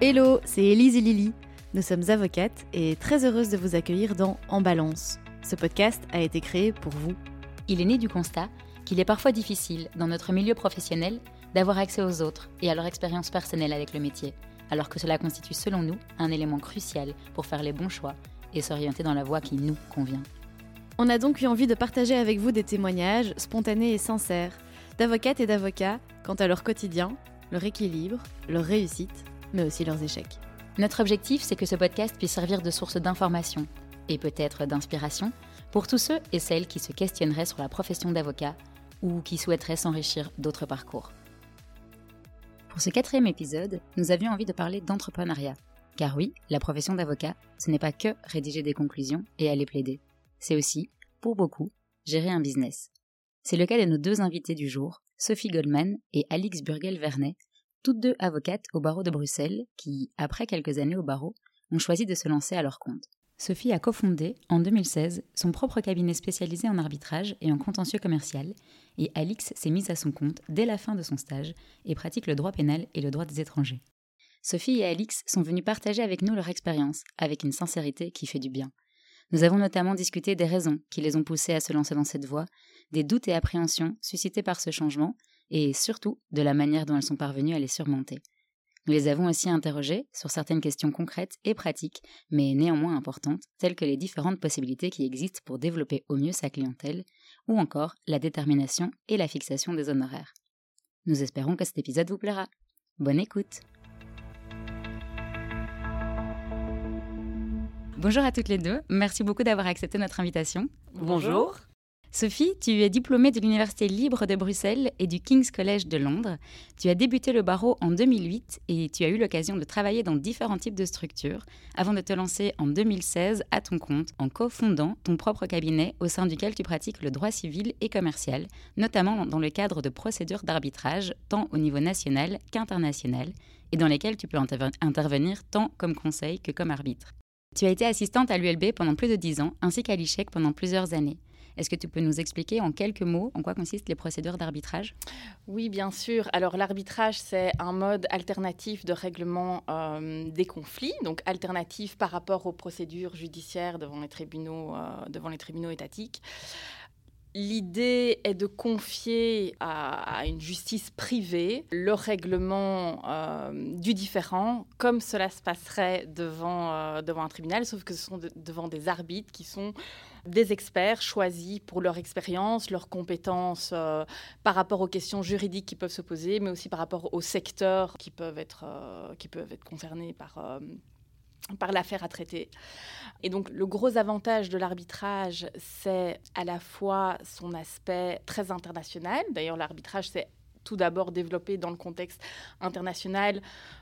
Hello, c'est Élise et Lily. Nous sommes avocates et très heureuses de vous accueillir dans En Balance. Ce podcast a été créé pour vous. Il est né du constat qu'il est parfois difficile, dans notre milieu professionnel, d'avoir accès aux autres et à leur expérience personnelle avec le métier, alors que cela constitue selon nous un élément crucial pour faire les bons choix et s'orienter dans la voie qui nous convient. On a donc eu envie de partager avec vous des témoignages spontanés et sincères d'avocates et d'avocats quant à leur quotidien, leur équilibre, leur réussite, mais aussi leurs échecs. Notre objectif, c'est que ce podcast puisse servir de source d'information et peut-être d'inspiration pour tous ceux et celles qui se questionneraient sur la profession d'avocat ou qui souhaiteraient s'enrichir d'autres parcours. Pour ce quatrième épisode, nous avions envie de parler d'entrepreneuriat. Car oui, la profession d'avocat, ce n'est pas que rédiger des conclusions et aller plaider. C'est aussi, pour beaucoup, gérer un business. C'est le cas de nos deux invités du jour, Sophie Goldman et Alix Burgel-Vernet, toutes deux avocates au barreau de Bruxelles qui, après quelques années au barreau, ont choisi de se lancer à leur compte. Sophie a cofondé, en 2016, son propre cabinet spécialisé en arbitrage et en contentieux commercial, et Alix s'est mise à son compte dès la fin de son stage et pratique le droit pénal et le droit des étrangers. Sophie et Alix sont venues partager avec nous leur expérience, avec une sincérité qui fait du bien. Nous avons notamment discuté des raisons qui les ont poussées à se lancer dans cette voie, des doutes et appréhensions suscités par ce changement, et surtout de la manière dont elles sont parvenues à les surmonter. Nous les avons aussi interrogées sur certaines questions concrètes et pratiques, mais néanmoins importantes, telles que les différentes possibilités qui existent pour développer au mieux sa clientèle, ou encore la détermination et la fixation des honoraires. Nous espérons que cet épisode vous plaira. Bonne écoute Bonjour à toutes les deux, merci beaucoup d'avoir accepté notre invitation. Bonjour. Sophie, tu es diplômée de l'Université libre de Bruxelles et du King's College de Londres. Tu as débuté le barreau en 2008 et tu as eu l'occasion de travailler dans différents types de structures avant de te lancer en 2016 à ton compte en cofondant ton propre cabinet au sein duquel tu pratiques le droit civil et commercial, notamment dans le cadre de procédures d'arbitrage tant au niveau national qu'international et dans lesquelles tu peux intervenir tant comme conseil que comme arbitre. Tu as été assistante à l'ULB pendant plus de 10 ans ainsi qu'à l'ICHEC pendant plusieurs années. Est-ce que tu peux nous expliquer en quelques mots en quoi consistent les procédures d'arbitrage? Oui, bien sûr. Alors l'arbitrage, c'est un mode alternatif de règlement euh, des conflits, donc alternatif par rapport aux procédures judiciaires devant les tribunaux, euh, devant les tribunaux étatiques. L'idée est de confier à, une justice privée le règlement euh, du différent, comme cela se passerait devant, devant un tribunal, sauf que ce sont devant des arbitres qui sont des experts choisis pour leur expérience, leurs compétences euh, par rapport aux questions juridiques qui peuvent se poser, mais aussi par rapport aux secteurs qui peuvent être, euh, qui peuvent être concernés par, euh, par l'affaire à traiter. Et donc le gros avantage de l'arbitrage, c'est à la fois son aspect très international. D'ailleurs, l'arbitrage, c'est tout d'abord développé dans le contexte international,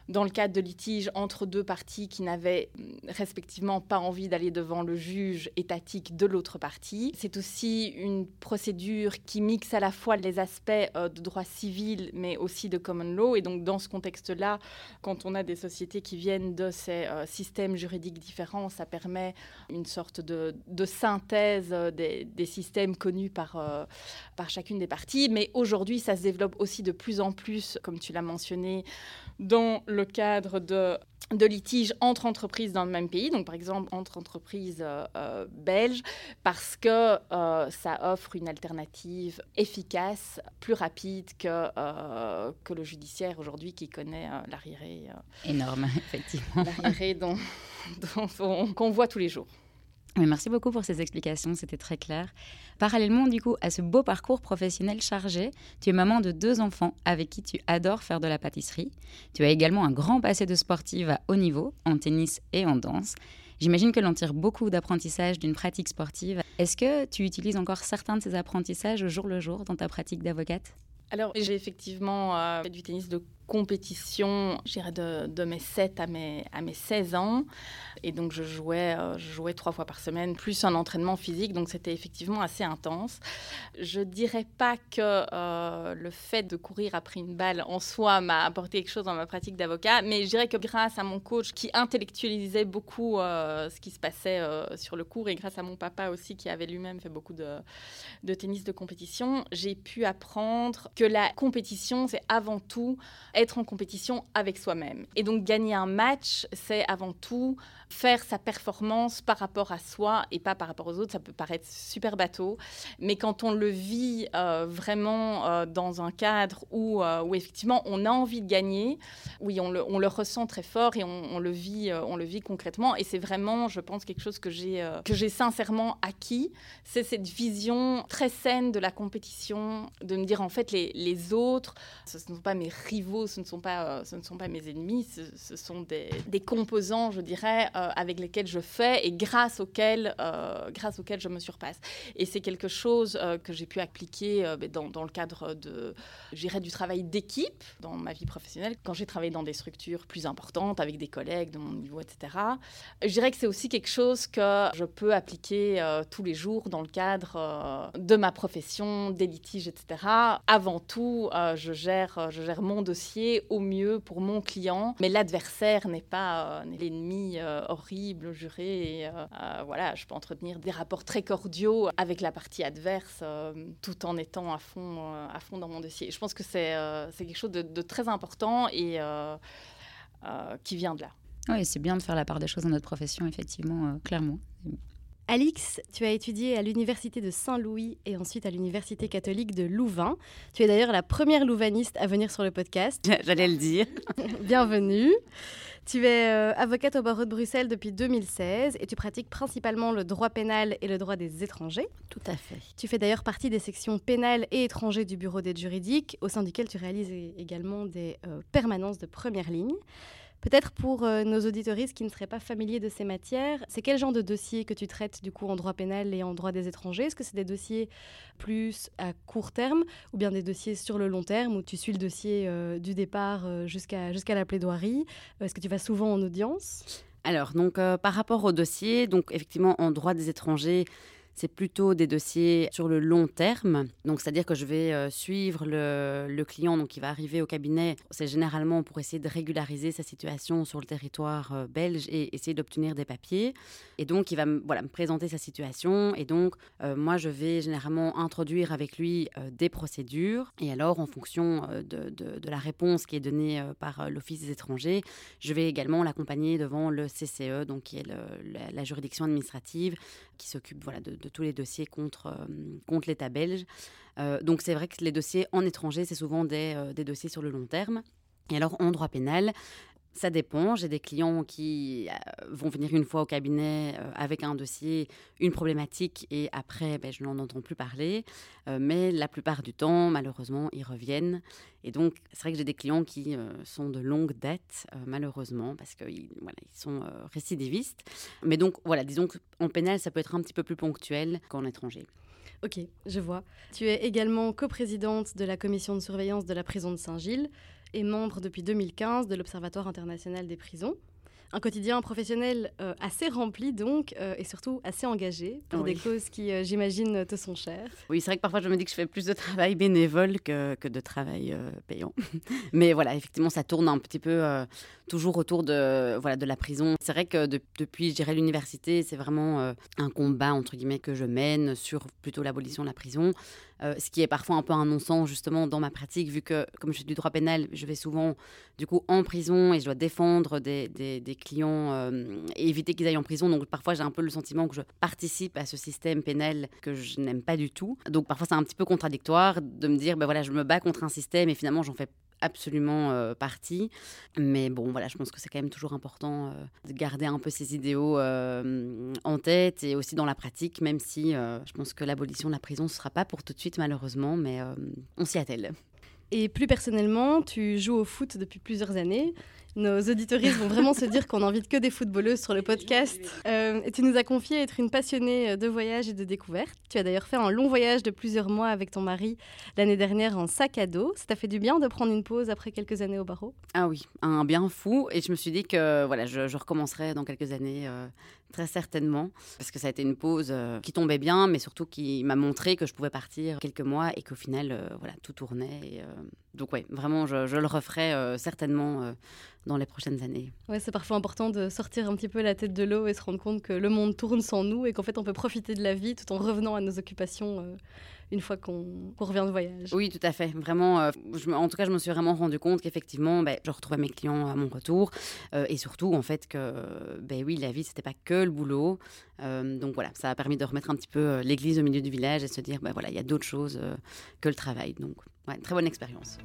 dans le cadre de litiges entre deux parties qui n'avaient mm, respectivement pas envie d'aller devant le juge étatique de l'autre partie. C'est aussi une procédure qui mixe à la fois les aspects euh, de droit civil mais aussi de common law. Et donc dans ce contexte-là, quand on a des sociétés qui viennent de ces euh, systèmes juridiques différents, ça permet une sorte de, synthèse euh, des, systèmes connus par, par chacune des parties. Mais aujourd'hui, ça se développe aussi de plus en plus, comme tu l'as mentionné, dans le cadre de, de litiges entre entreprises dans le même pays, donc par exemple entre entreprises euh, euh, belges, parce que euh, ça offre une alternative efficace, plus rapide que, que le judiciaire aujourd'hui qui connaît l'arriéré. Énorme, effectivement. L'arriéré dont, qu'on voit tous les jours merci beaucoup pour ces explications, c'était très clair. Parallèlement, du coup, à ce beau parcours professionnel chargé, tu es maman de deux enfants avec qui tu adores faire de la pâtisserie. Tu as également un grand passé de sportive à haut niveau, en tennis et en danse. J'imagine que l'on tire beaucoup d'apprentissage d'une pratique sportive. Est-ce que tu utilises encore certains de ces apprentissages au jour le jour dans ta pratique d'avocate? Alors, j'ai effectivement euh, fait du tennis de compétition, j'irais de, de, mes 7 à mes, à mes 16 ans. Et donc, je jouais, euh, je jouais trois fois par semaine, plus un entraînement physique. Donc, c'était effectivement assez intense. Je dirais pas que euh, le fait de courir après une balle en soi m'a apporté quelque chose dans ma pratique d'avocat, mais je dirais que grâce à mon coach qui intellectualisait beaucoup euh, ce qui se passait sur le cours et grâce à mon papa aussi qui avait lui-même fait beaucoup de, de tennis de compétition, j'ai pu apprendre que la compétition, c'est avant tout être en compétition avec soi-même. Et donc gagner un match, c'est avant tout faire sa performance par rapport à soi et pas par rapport aux autres. Ça peut paraître super bateau, mais quand on le vit euh, vraiment euh, dans un cadre où, euh, où, effectivement on a envie de gagner, oui, on le, ressent très fort et on, le, vit, on le vit concrètement. Et c'est vraiment, je pense, quelque chose que j'ai que sincèrement acquis. C'est cette vision très saine de la compétition, de me dire en fait les autres, ce ne sont pas mes rivaux, ce ne sont pas, ce ne sont pas mes ennemis, ce, sont des, des composants, je dirais, euh, avec lesquels je fais et grâce auxquels, euh, grâce auxquels je me surpasse. Et c'est quelque chose euh, que j'ai pu appliquer ben, dans, dans, le cadre de, du travail d'équipe dans ma vie professionnelle, quand j'ai travaillé dans des structures plus importantes avec des collègues de mon niveau, etc. Je dirais que c'est aussi quelque chose que je peux appliquer tous les jours dans le cadre de ma profession, des litiges, etc. Avant tout, je, gère, je gère mon dossier au mieux pour mon client, mais l'adversaire n'est pas l'ennemi horrible, juré. Et, euh, euh, voilà, je peux entretenir des rapports très cordiaux avec la partie adverse, euh, tout en étant à fond, à fond dans mon dossier. Je pense que c'est quelque chose de, très important et qui vient de là. Oui, c'est bien de faire la part des choses dans notre profession, effectivement, clairement. Alix, tu as étudié à l'Université de Saint-Louis et ensuite à l'Université catholique de Louvain. Tu es d'ailleurs la première louvaniste à venir sur le podcast. J'allais le dire. Bienvenue. Tu es euh, avocate au barreau de Bruxelles depuis 2016 et tu pratiques principalement le droit pénal et le droit des étrangers. Tout à fait. Tu fais d'ailleurs partie des sections pénales et étrangers du bureau d'aide juridique, au sein duquel tu réalises également des euh, permanences de première ligne. Peut-être pour euh, nos auditoristes qui ne seraient pas familiers de ces matières, c'est quel genre de dossier que tu traites du coup en droit pénal et en droit des étrangers? Est-ce que c'est des dossiers plus à court terme ou bien des dossiers sur le long terme où tu suis le dossier euh, du départ euh, jusqu'à la plaidoirie? Est-ce que tu vas souvent en audience? Alors, donc, par rapport au dossier, donc effectivement, en droit des étrangers, c'est plutôt des dossiers sur le long terme. Donc, c'est-à-dire que je vais euh, suivre le, client donc, qui va arriver au cabinet. C'est généralement pour essayer de régulariser sa situation sur le territoire euh, belge et essayer d'obtenir des papiers. Et donc, il va voilà, me présenter sa situation. Et donc, euh, moi, je vais généralement introduire avec lui des procédures. Et alors, en fonction de, de, la réponse qui est donnée par l'Office des étrangers, je vais également l'accompagner devant le CCE, donc qui est la, juridiction administrative qui s'occupe voilà, de tous les dossiers contre, euh, contre l'État belge. Euh, donc c'est vrai que les dossiers en étranger, c'est souvent des, euh, des dossiers sur le long terme. Et alors, en droit pénal, ça dépend. J'ai des clients qui vont venir une fois au cabinet avec un dossier, une problématique, et après, ben, je n'en entends plus parler. mais la plupart du temps, malheureusement, ils reviennent. Et donc, c'est vrai que j'ai des clients qui sont de longue date, malheureusement, parce qu'ils sont récidivistes. Mais donc, voilà, disons qu'en pénal, ça peut être un petit peu plus ponctuel qu'en étranger. Ok, je vois. Tu es également coprésidente de la commission de surveillance de la prison de Saint-Gilles et membre depuis 2015 de l'Observatoire international des prisons. Un quotidien professionnel euh, assez rempli donc euh, et surtout assez engagé pour des causes qui, euh, j'imagine, te sont chères. Oui, c'est vrai que parfois je me dis que je fais plus de travail bénévole que, que de travail payant. Mais voilà, effectivement, ça tourne un petit peu toujours autour de, voilà, de la prison. C'est vrai que depuis, je dirais, l'université, c'est vraiment un combat, entre guillemets, que je mène sur plutôt l'abolition de la prison. Euh, ce qui est parfois un peu un non-sens justement dans ma pratique, vu que comme je fais du droit pénal, je vais souvent du coup en prison et je dois défendre des, des, clients euh, et éviter qu'ils aillent en prison. Donc parfois j'ai un peu le sentiment que je participe à ce système pénal que je n'aime pas du tout. Donc parfois c'est un petit peu contradictoire de me dire, ben voilà, je me bats contre un système et finalement j'en fais absolument euh, partie. Mais bon, voilà, je pense que c'est quand même toujours important euh, de garder un peu ces idéaux euh, en tête et aussi dans la pratique, même si je pense que l'abolition de la prison ne sera pas pour tout de suite, malheureusement, mais on s'y attelle. Et plus personnellement, tu joues au foot depuis plusieurs années. Nos auditoristes vont vraiment se dire qu'on n'invite que des footballeuses sur le podcast. Euh, et tu nous as confié être une passionnée euh, de voyage et de découverte. Tu as d'ailleurs fait un long voyage de plusieurs mois avec ton mari l'année dernière en sac à dos. Ça t'a fait du bien de prendre une pause après quelques années au barreau? Ah oui, un bien fou. Et je me suis dit que voilà, je, recommencerai dans quelques années. Euh, très certainement, parce que ça a été une pause qui tombait bien, mais surtout qui m'a montré que je pouvais partir quelques mois et qu'au final, voilà, tout tournait. donc ouais, vraiment, je, le referai certainement dans les prochaines années. Ouais, c'est parfois important de sortir un petit peu la tête de l'eau et se rendre compte que le monde tourne sans nous et qu'en fait on peut profiter de la vie tout en revenant à nos occupations euh, une fois qu'on revient de voyage. Oui, tout à fait. Vraiment, euh, en tout cas, je me suis vraiment rendu compte qu'effectivement, ben, je retrouvais mes clients à mon retour. Euh, et surtout, en fait, que ben, oui, la vie, c'était pas que le boulot. Euh, donc voilà, ça a permis de remettre un petit peu l'église au milieu du village et se dire, ben, voilà, il y a d'autres choses que le travail. Donc, ouais, très bonne expérience.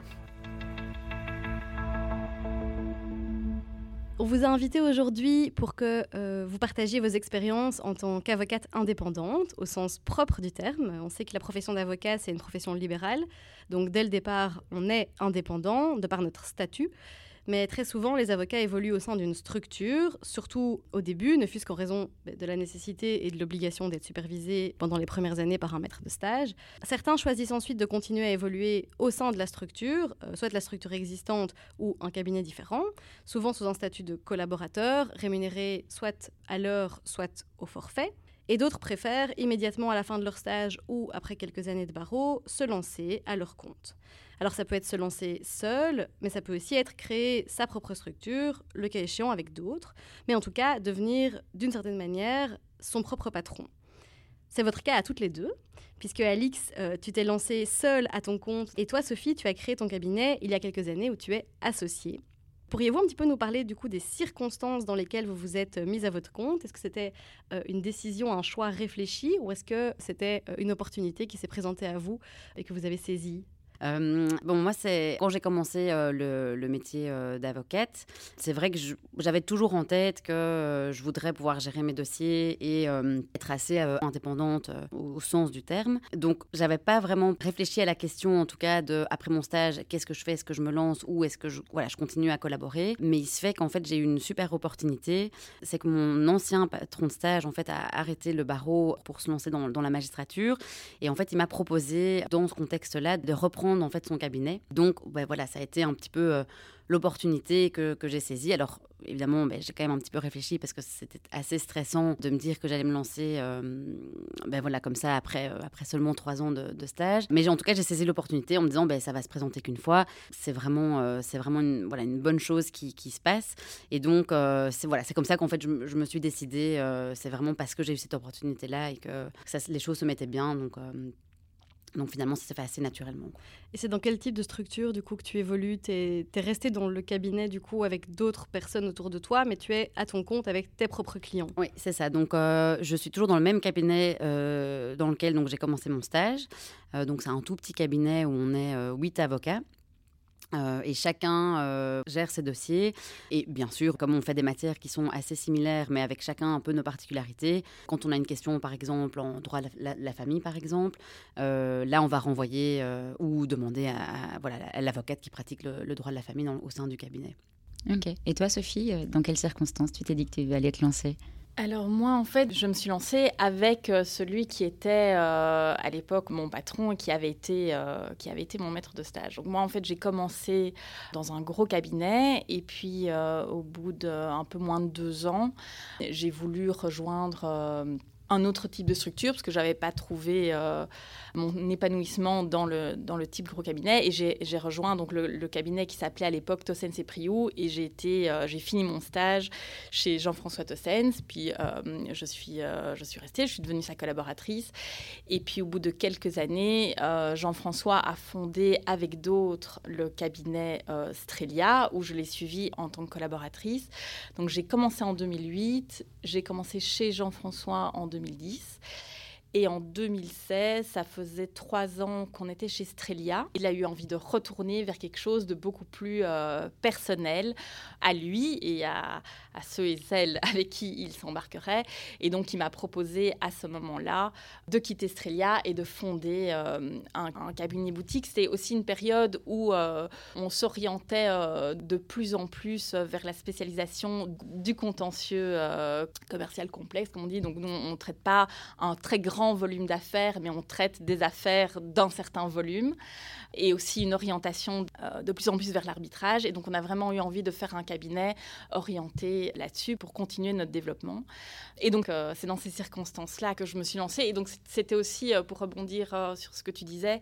On vous a invité aujourd'hui pour que euh, vous partagiez vos expériences en tant qu'avocate indépendante, au sens propre du terme. On sait que la profession d'avocat, c'est une profession libérale. Donc dès le départ, on est indépendant de par notre statut. Mais très souvent, les avocats évoluent au sein d'une structure, surtout au début, ne fût-ce qu'en raison bah, de la nécessité et de l'obligation d'être supervisés pendant les premières années par un maître de stage. Certains choisissent ensuite de continuer à évoluer au sein de la structure, euh, soit de la structure existante ou un cabinet différent, souvent sous un statut de collaborateur, rémunéré soit à l'heure, soit au forfait. Et d'autres préfèrent, immédiatement à la fin de leur stage ou après quelques années de barreau, se lancer à leur compte. Alors ça peut être se lancer seul, mais ça peut aussi être créer sa propre structure, le cas échéant avec d'autres, mais en tout cas devenir d'une certaine manière son propre patron. C'est votre cas à toutes les deux, puisque Alix, euh, tu t'es lancée seule à ton compte, et toi, Sophie, tu as créé ton cabinet il y a quelques années où tu es associée. Pourriez-vous un petit peu nous parler du coup des circonstances dans lesquelles vous vous êtes mise à votre compte? Est-ce que c'était euh, une décision, un choix réfléchi, ou est-ce que c'était euh, une opportunité qui s'est présentée à vous et que vous avez saisie? Euh, bon, moi, c'est quand j'ai commencé euh, le, métier euh, d'avocate, c'est vrai que j'avais toujours en tête que je voudrais pouvoir gérer mes dossiers et être assez indépendante au, sens du terme. Donc, j'avais pas vraiment réfléchi à la question, en tout cas, de après mon stage, qu'est-ce que je fais? Est-ce que je me lance? Ou est-ce que je, voilà, je continue à collaborer? Mais il se fait qu'en fait, j'ai eu une super opportunité. C'est que mon ancien patron de stage, en fait, a arrêté le barreau pour se lancer dans, dans la magistrature. Et en fait, il m'a proposé, dans ce contexte-là, de reprendre en fait son cabinet. Donc voilà, ça a été un petit peu euh, l'opportunité que, que j'ai saisie. Alors évidemment, ben, j'ai quand même un petit peu réfléchi parce que c'était assez stressant de me dire que j'allais me lancer euh, ben, voilà, comme ça après, euh, après seulement trois ans de, stage. Mais en tout cas, j'ai saisi l'opportunité en me disant ben, ça va se présenter qu'une fois. C'est vraiment, c'est vraiment une, voilà, une bonne chose qui, qui se passe. Et donc, c'est voilà, comme ça qu'en fait, je, je, me suis décidée. c'est vraiment parce que j'ai eu cette opportunité-là et que ça, les choses se mettaient bien. Donc, donc finalement, ça s'est fait assez naturellement. Et c'est dans quel type de structure du coup que tu évolues? Tu es, resté dans le cabinet du coup avec d'autres personnes autour de toi, mais tu es à ton compte avec tes propres clients. Oui, c'est ça. Donc euh, je suis toujours dans le même cabinet euh, dans lequel donc j'ai commencé mon stage. Euh, donc c'est un tout petit cabinet où on est huit avocats. Euh, et chacun euh, gère ses dossiers. Et bien sûr, comme on fait des matières qui sont assez similaires, mais avec chacun un peu nos particularités, quand on a une question, par exemple, en droit de la, famille, par exemple, euh, là, on va renvoyer ou demander à, voilà, l'avocate qui pratique le, droit de la famille au sein du cabinet. Ok. Et toi, Sophie, dans quelles circonstances tu t'es dit que tu allais te lancer? Alors moi, en fait, je me suis lancée avec euh, celui qui était euh, à l'époque mon patron et qui avait, été, euh, qui avait été mon maître de stage. Donc moi, en fait, j'ai commencé dans un gros cabinet et puis au bout d'un peu moins de deux ans, j'ai voulu rejoindre un autre type de structure parce que j'avais pas trouvé euh, mon épanouissement dans le, dans le type gros cabinet. Et j'ai rejoint donc le, cabinet qui s'appelait à l'époque Tossens et Priou. Et j'ai été euh, j'ai fini mon stage chez Jean-François Tossens. Puis euh, je suis je suis restée. Je suis devenue sa collaboratrice. Et puis au bout de quelques années Jean-François a fondé avec d'autres le cabinet Strelia où je l'ai suivi en tant que collaboratrice. Donc j'ai commencé en 2008 j'ai commencé chez Jean-François en 2008 2010. Et en 2016, ça faisait trois ans qu'on était chez Strelia. Il a eu envie de retourner vers quelque chose de beaucoup plus euh, personnel à lui et à, ceux et celles avec qui il s'embarquerait. Et donc, il m'a proposé à ce moment-là de quitter Strelia et de fonder euh, un, cabinet boutique. C'était aussi une période où euh, on s'orientait de plus en plus vers la spécialisation du contentieux commercial complexe, comme on dit. Donc, nous, on ne traite pas un très grand volume d'affaires, mais on traite des affaires d'un certain volume et aussi une orientation euh, de plus en plus vers l'arbitrage. Et donc, on a vraiment eu envie de faire un cabinet orienté là-dessus pour continuer notre développement. Et donc, euh, c'est dans ces circonstances-là que je me suis lancée. Et donc, c'était aussi, euh, pour rebondir sur ce que tu disais,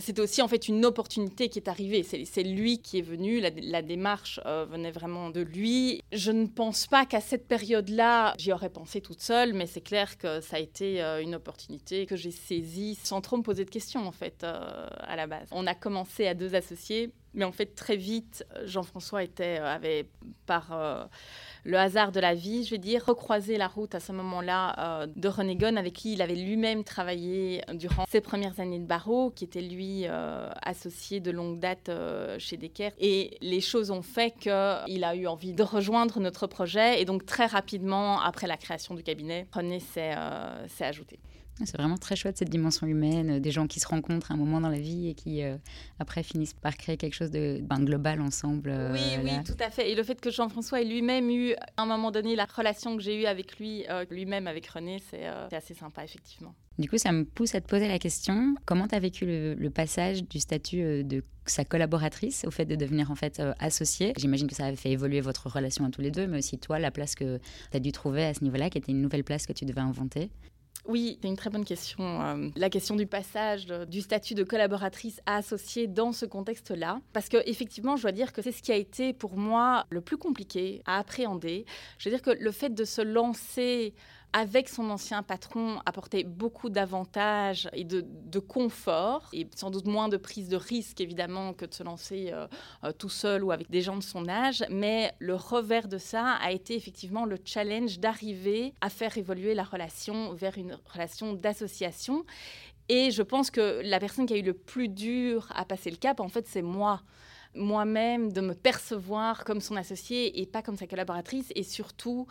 c'était aussi en fait une opportunité qui est arrivée. C'est lui qui est venu, la, démarche venait vraiment de lui. Je ne pense pas qu'à cette période-là, j'y aurais pensé toute seule, mais c'est clair que ça a été une opportunité que j'ai saisie sans trop me poser de questions en fait à la base. On a commencé à deux associés, mais en fait très vite, Jean-François était avait par le hasard de la vie, je vais dire, recroiser la route à ce moment-là euh, de René Gonne, avec qui il avait lui-même travaillé durant ses premières années de barreau, qui était lui euh, associé de longue date euh, chez Decker. Et les choses ont fait qu'il a eu envie de rejoindre notre projet. Et donc très rapidement, après la création du cabinet, René s'est ajouté. C'est vraiment très chouette cette dimension humaine, des gens qui se rencontrent à un moment dans la vie et qui euh, après finissent par créer quelque chose de ben, global ensemble. Euh, oui, oui, tout à fait. Et le fait que Jean-François ait lui-même eu, à un moment donné, la relation que j'ai eue avec lui, euh, lui-même avec René, c'est assez sympa, effectivement. Du coup, ça me pousse à te poser la question comment tu as vécu le, passage du statut de sa collaboratrice au fait de devenir en fait associée? J'imagine que ça a fait évoluer votre relation à tous les deux, mais aussi toi, la place que tu as dû trouver à ce niveau-là, qui était une nouvelle place que tu devais inventer. Oui, c'est une très bonne question. Euh, la question du passage du statut de collaboratrice à associée dans ce contexte-là. Parce que effectivement, je dois dire que c'est ce qui a été pour moi le plus compliqué à appréhender. Je veux dire que le fait de se lancer avec son ancien patron, apportait beaucoup d'avantages et de, confort, et sans doute moins de prise de risque, évidemment, que de se lancer euh, euh, tout seul ou avec des gens de son âge. Mais le revers de ça a été effectivement le challenge d'arriver à faire évoluer la relation vers une relation d'association. Et je pense que la personne qui a eu le plus dur à passer le cap, en fait, c'est moi moi-même, de me percevoir comme son associé et pas comme sa collaboratrice, et surtout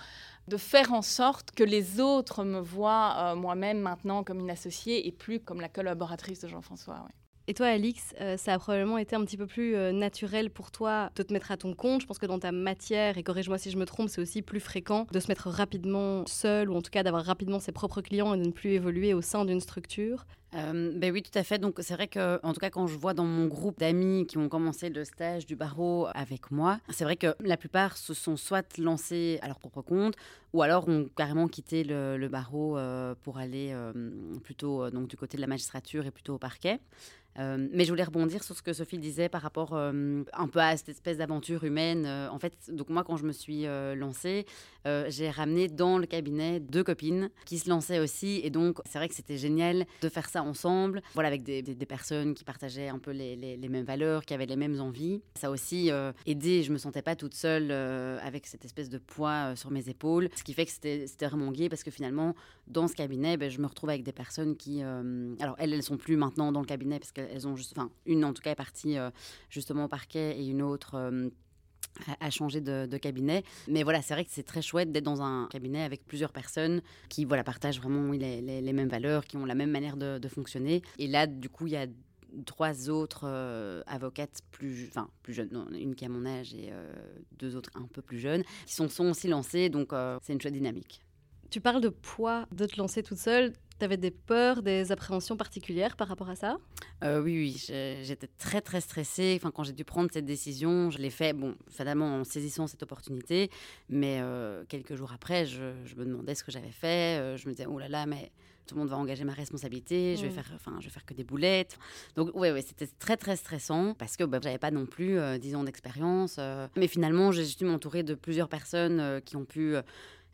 de faire en sorte que les autres me voient euh, moi-même maintenant comme une associée et plus comme la collaboratrice de Jean-François. Et toi, Alix, euh, ça a probablement été un petit peu plus euh, naturel pour toi de te mettre à ton compte. Je pense que dans ta matière, et corrige-moi si je me trompe, c'est aussi plus fréquent de se mettre rapidement seul, ou en tout cas d'avoir rapidement ses propres clients et de ne plus évoluer au sein d'une structure. Ben oui, tout à fait. Donc c'est vrai que, en tout cas, quand je vois dans mon groupe d'amis qui ont commencé le stage du barreau avec moi, c'est vrai que la plupart se sont soit lancés à leur propre compte, ou alors ont carrément quitté le, barreau pour aller plutôt donc du côté de la magistrature et plutôt au parquet. Mais je voulais rebondir sur ce que Sophie disait par rapport un peu à cette espèce d'aventure humaine. En fait, donc moi, quand je me suis lancée, j'ai ramené dans le cabinet deux copines qui se lançaient aussi. Et donc, c'est vrai que c'était génial de faire ça ensemble, voilà, avec des, personnes qui partageaient un peu les, mêmes valeurs, qui avaient les mêmes envies. Ça a aussi aidé. Je me sentais pas toute seule avec cette espèce de poids sur mes épaules. Ce qui fait que c'était vraiment gai parce que finalement, dans ce cabinet, ben, je me retrouve avec des personnes qui. alors, elles, elles sont plus maintenant dans le cabinet parce que elles ont juste, enfin, une en tout cas est partie euh, justement au parquet et une autre euh, a changé de, cabinet. Mais voilà, c'est vrai que c'est très chouette d'être dans un cabinet avec plusieurs personnes qui voilà, partagent vraiment les, mêmes valeurs, qui ont la même manière de, fonctionner. Et là, du coup, il y a trois autres euh, avocates plus, enfin, plus jeunes, une qui a mon âge et deux autres un peu plus jeunes, qui sont, sont aussi lancées. Donc, c'est une chouette dynamique. Tu parles de poids de te lancer toute seule. Tu avais des peurs, des appréhensions particulières par rapport à ça? Euh, Oui, oui, j'étais très très stressée. Enfin, quand j'ai dû prendre cette décision, je l'ai fait, bon, fatalement en saisissant cette opportunité, mais euh, quelques jours après, je, me demandais ce que j'avais fait. Euh, je me disais, oh là là, mais tout le monde va engager ma responsabilité, je vais mm. faire, enfin, je vais faire que des boulettes. Donc, oui, ouais, c'était très très stressant parce que bah, j'avais pas non plus 10 ans d'expérience. mais finalement, j'ai juste m'entourer de plusieurs personnes qui ont pu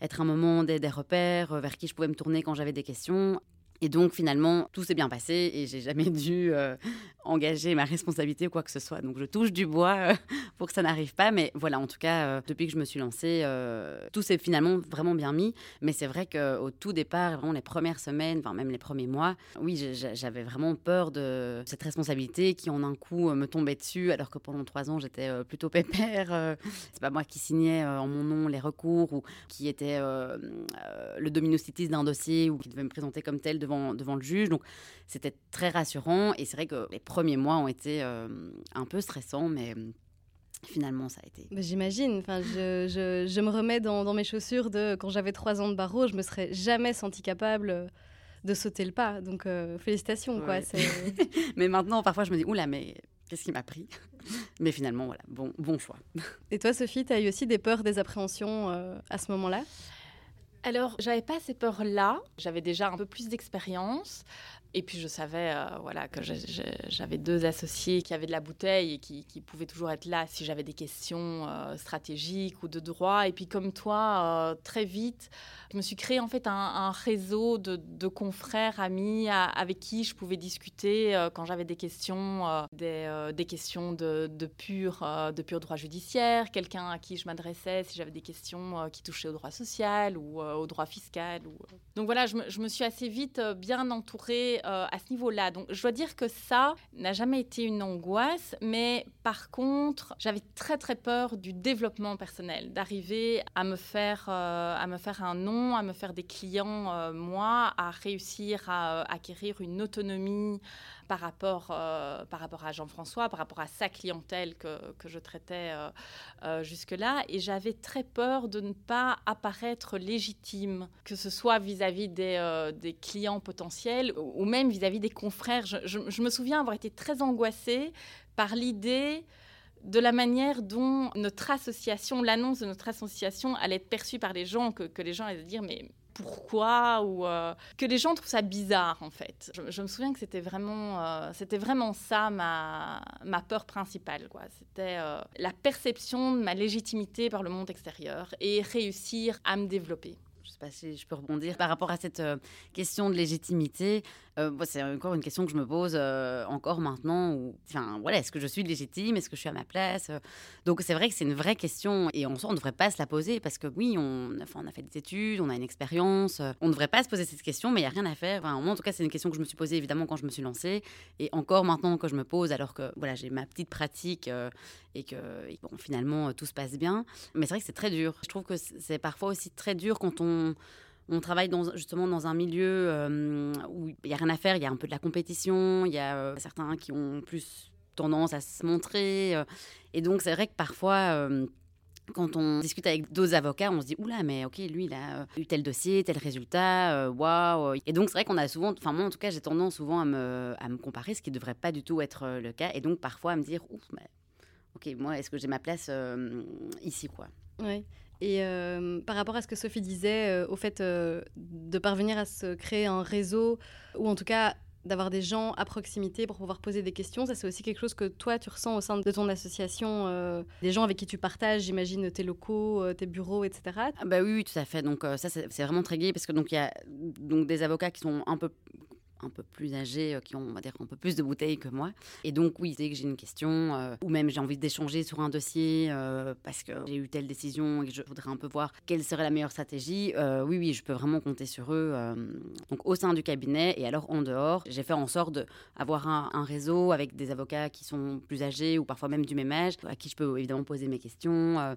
être un moment des, repères euh, vers qui je pouvais me tourner quand j'avais des questions. Et donc finalement, tout s'est bien passé et j'ai jamais dû euh, engager ma responsabilité ou quoi que ce soit. Donc je touche du bois euh, pour que ça n'arrive pas. Mais voilà, en tout cas, euh, depuis que je me suis lancée, tout s'est finalement vraiment bien mis. Mais c'est vrai qu'au tout départ, vraiment les premières semaines, enfin même les premiers mois, oui, j'avais vraiment peur de cette responsabilité qui en un coup me tombait dessus, alors que pendant trois ans, j'étais plutôt pépère. c'est pas moi qui signais en mon nom les recours ou qui était le dominocitis d'un dossier ou qui devait me présenter comme tel devant devant, le juge. Donc, c'était très rassurant. Et c'est vrai que les premiers mois ont été euh, un peu stressants, mais euh, finalement, ça a été. J'imagine. Enfin, je, je, me remets dans, mes chaussures de quand j'avais trois ans de barreau, je me serais jamais senti capable de sauter le pas. Donc, euh, félicitations. Quoi. mais maintenant, parfois, je me dis, oula, mais qu'est-ce qui m'a pris? Mais finalement, voilà, bon, bon choix. Et toi, Sophie, tu as eu aussi des peurs, des appréhensions à ce moment-là? Alors, j'avais pas ces peurs-là. J'avais déjà un peu plus d'expérience. Et puis je savais voilà, que j'avais deux associés qui avaient de la bouteille et qui, pouvaient toujours être là si j'avais des questions stratégiques ou de droit. Et puis comme toi, très vite, je me suis créé en fait un, réseau de, confrères, amis avec qui je pouvais discuter quand j'avais des questions, des, des, questions de, de, pur, de pur droit judiciaire, quelqu'un à qui je m'adressais si j'avais des questions qui touchaient au droit social ou au droit fiscal. Donc voilà, je me, je me suis assez vite bien entourée euh, à ce niveau-là. Donc, je dois dire que ça n'a jamais été une angoisse, mais par contre, j'avais très très peur du développement personnel, d'arriver à me faire euh, à me faire un nom, à me faire des clients euh, moi, à réussir à acquérir une autonomie par rapport, euh, par rapport à Jean-François, par rapport à sa clientèle que, que je traitais euh, euh, jusque-là. Et j'avais très peur de ne pas apparaître légitime, que ce soit vis-à-vis des, des, clients potentiels ou même vis-à-vis des confrères. Je, me souviens avoir été très angoissée par l'idée de la manière dont notre association, l'annonce de notre association allait être perçue par les gens, que, que les gens allaient dire mais pourquoi ou euh, que les gens trouvent ça bizarre en fait. Je, me souviens que c'était vraiment, euh, c'était vraiment ça ma, ma peur principale. Quoi. C'était euh, la perception de ma légitimité par le monde extérieur et réussir à me développer. Je ne sais pas si je peux rebondir par rapport à cette question de légitimité. Euh, c'est encore une question que je me pose euh, encore maintenant. enfin, voilà, est-ce que je suis légitime? Est-ce que je suis à ma place? Donc, c'est vrai que c'est une vraie question. Et en soi, on ne devrait pas se la poser parce que oui, on, a fait des études, on a une expérience. On ne devrait pas se poser cette question, mais il n'y a rien à faire. moi, en tout cas, c'est une question que je me suis posée évidemment quand je me suis lancée. Et encore maintenant que je me pose, alors que voilà, j'ai ma petite pratique euh, et que finalement, tout se passe bien. Mais c'est vrai que c'est très dur. Je trouve que c'est parfois aussi très dur quand on on travaille justement dans un milieu euh, où il n'y a rien à faire, il y a un peu de la compétition, il y a euh, certains qui ont plus tendance à se montrer. Euh. et donc, c'est vrai que parfois, quand on discute avec d'autres avocats, on se dit Oula, mais ok, lui, il a eu tel dossier, tel résultat, waouh. Et donc, c'est vrai qu'on a souvent, enfin, moi en tout cas, j'ai tendance souvent à me, à me comparer, ce qui ne devrait pas du tout être le cas. Et donc, parfois, à me dire Ouf, mais, ok, moi, est-ce que j'ai ma place ici, quoi? Oui. Et euh, par rapport à ce que Sophie disait, euh, au fait euh, de parvenir à se créer un réseau, ou en tout cas d'avoir des gens à proximité pour pouvoir poser des questions, ça c'est aussi quelque chose que toi tu ressens au sein de ton association, des gens avec qui tu partages, j'imagine, tes locaux, tes bureaux, etc. Ah bah oui, oui, tout à fait. Donc ça c'est vraiment très gai parce que y a donc des avocats qui sont un peu un peu plus âgés, euh, qui ont, on va dire, un peu plus de bouteilles que moi. Et donc, oui, dès que j'ai une question, euh, ou même j'ai envie d'échanger sur un dossier euh, parce que j'ai eu telle décision et que je voudrais un peu voir quelle serait la meilleure stratégie, oui, oui, je peux vraiment compter sur eux. donc, au sein du cabinet et alors en dehors, j'ai fait en sorte d'avoir un, un réseau avec des avocats qui sont plus âgés ou parfois même du même âge, à qui je peux évidemment poser mes questions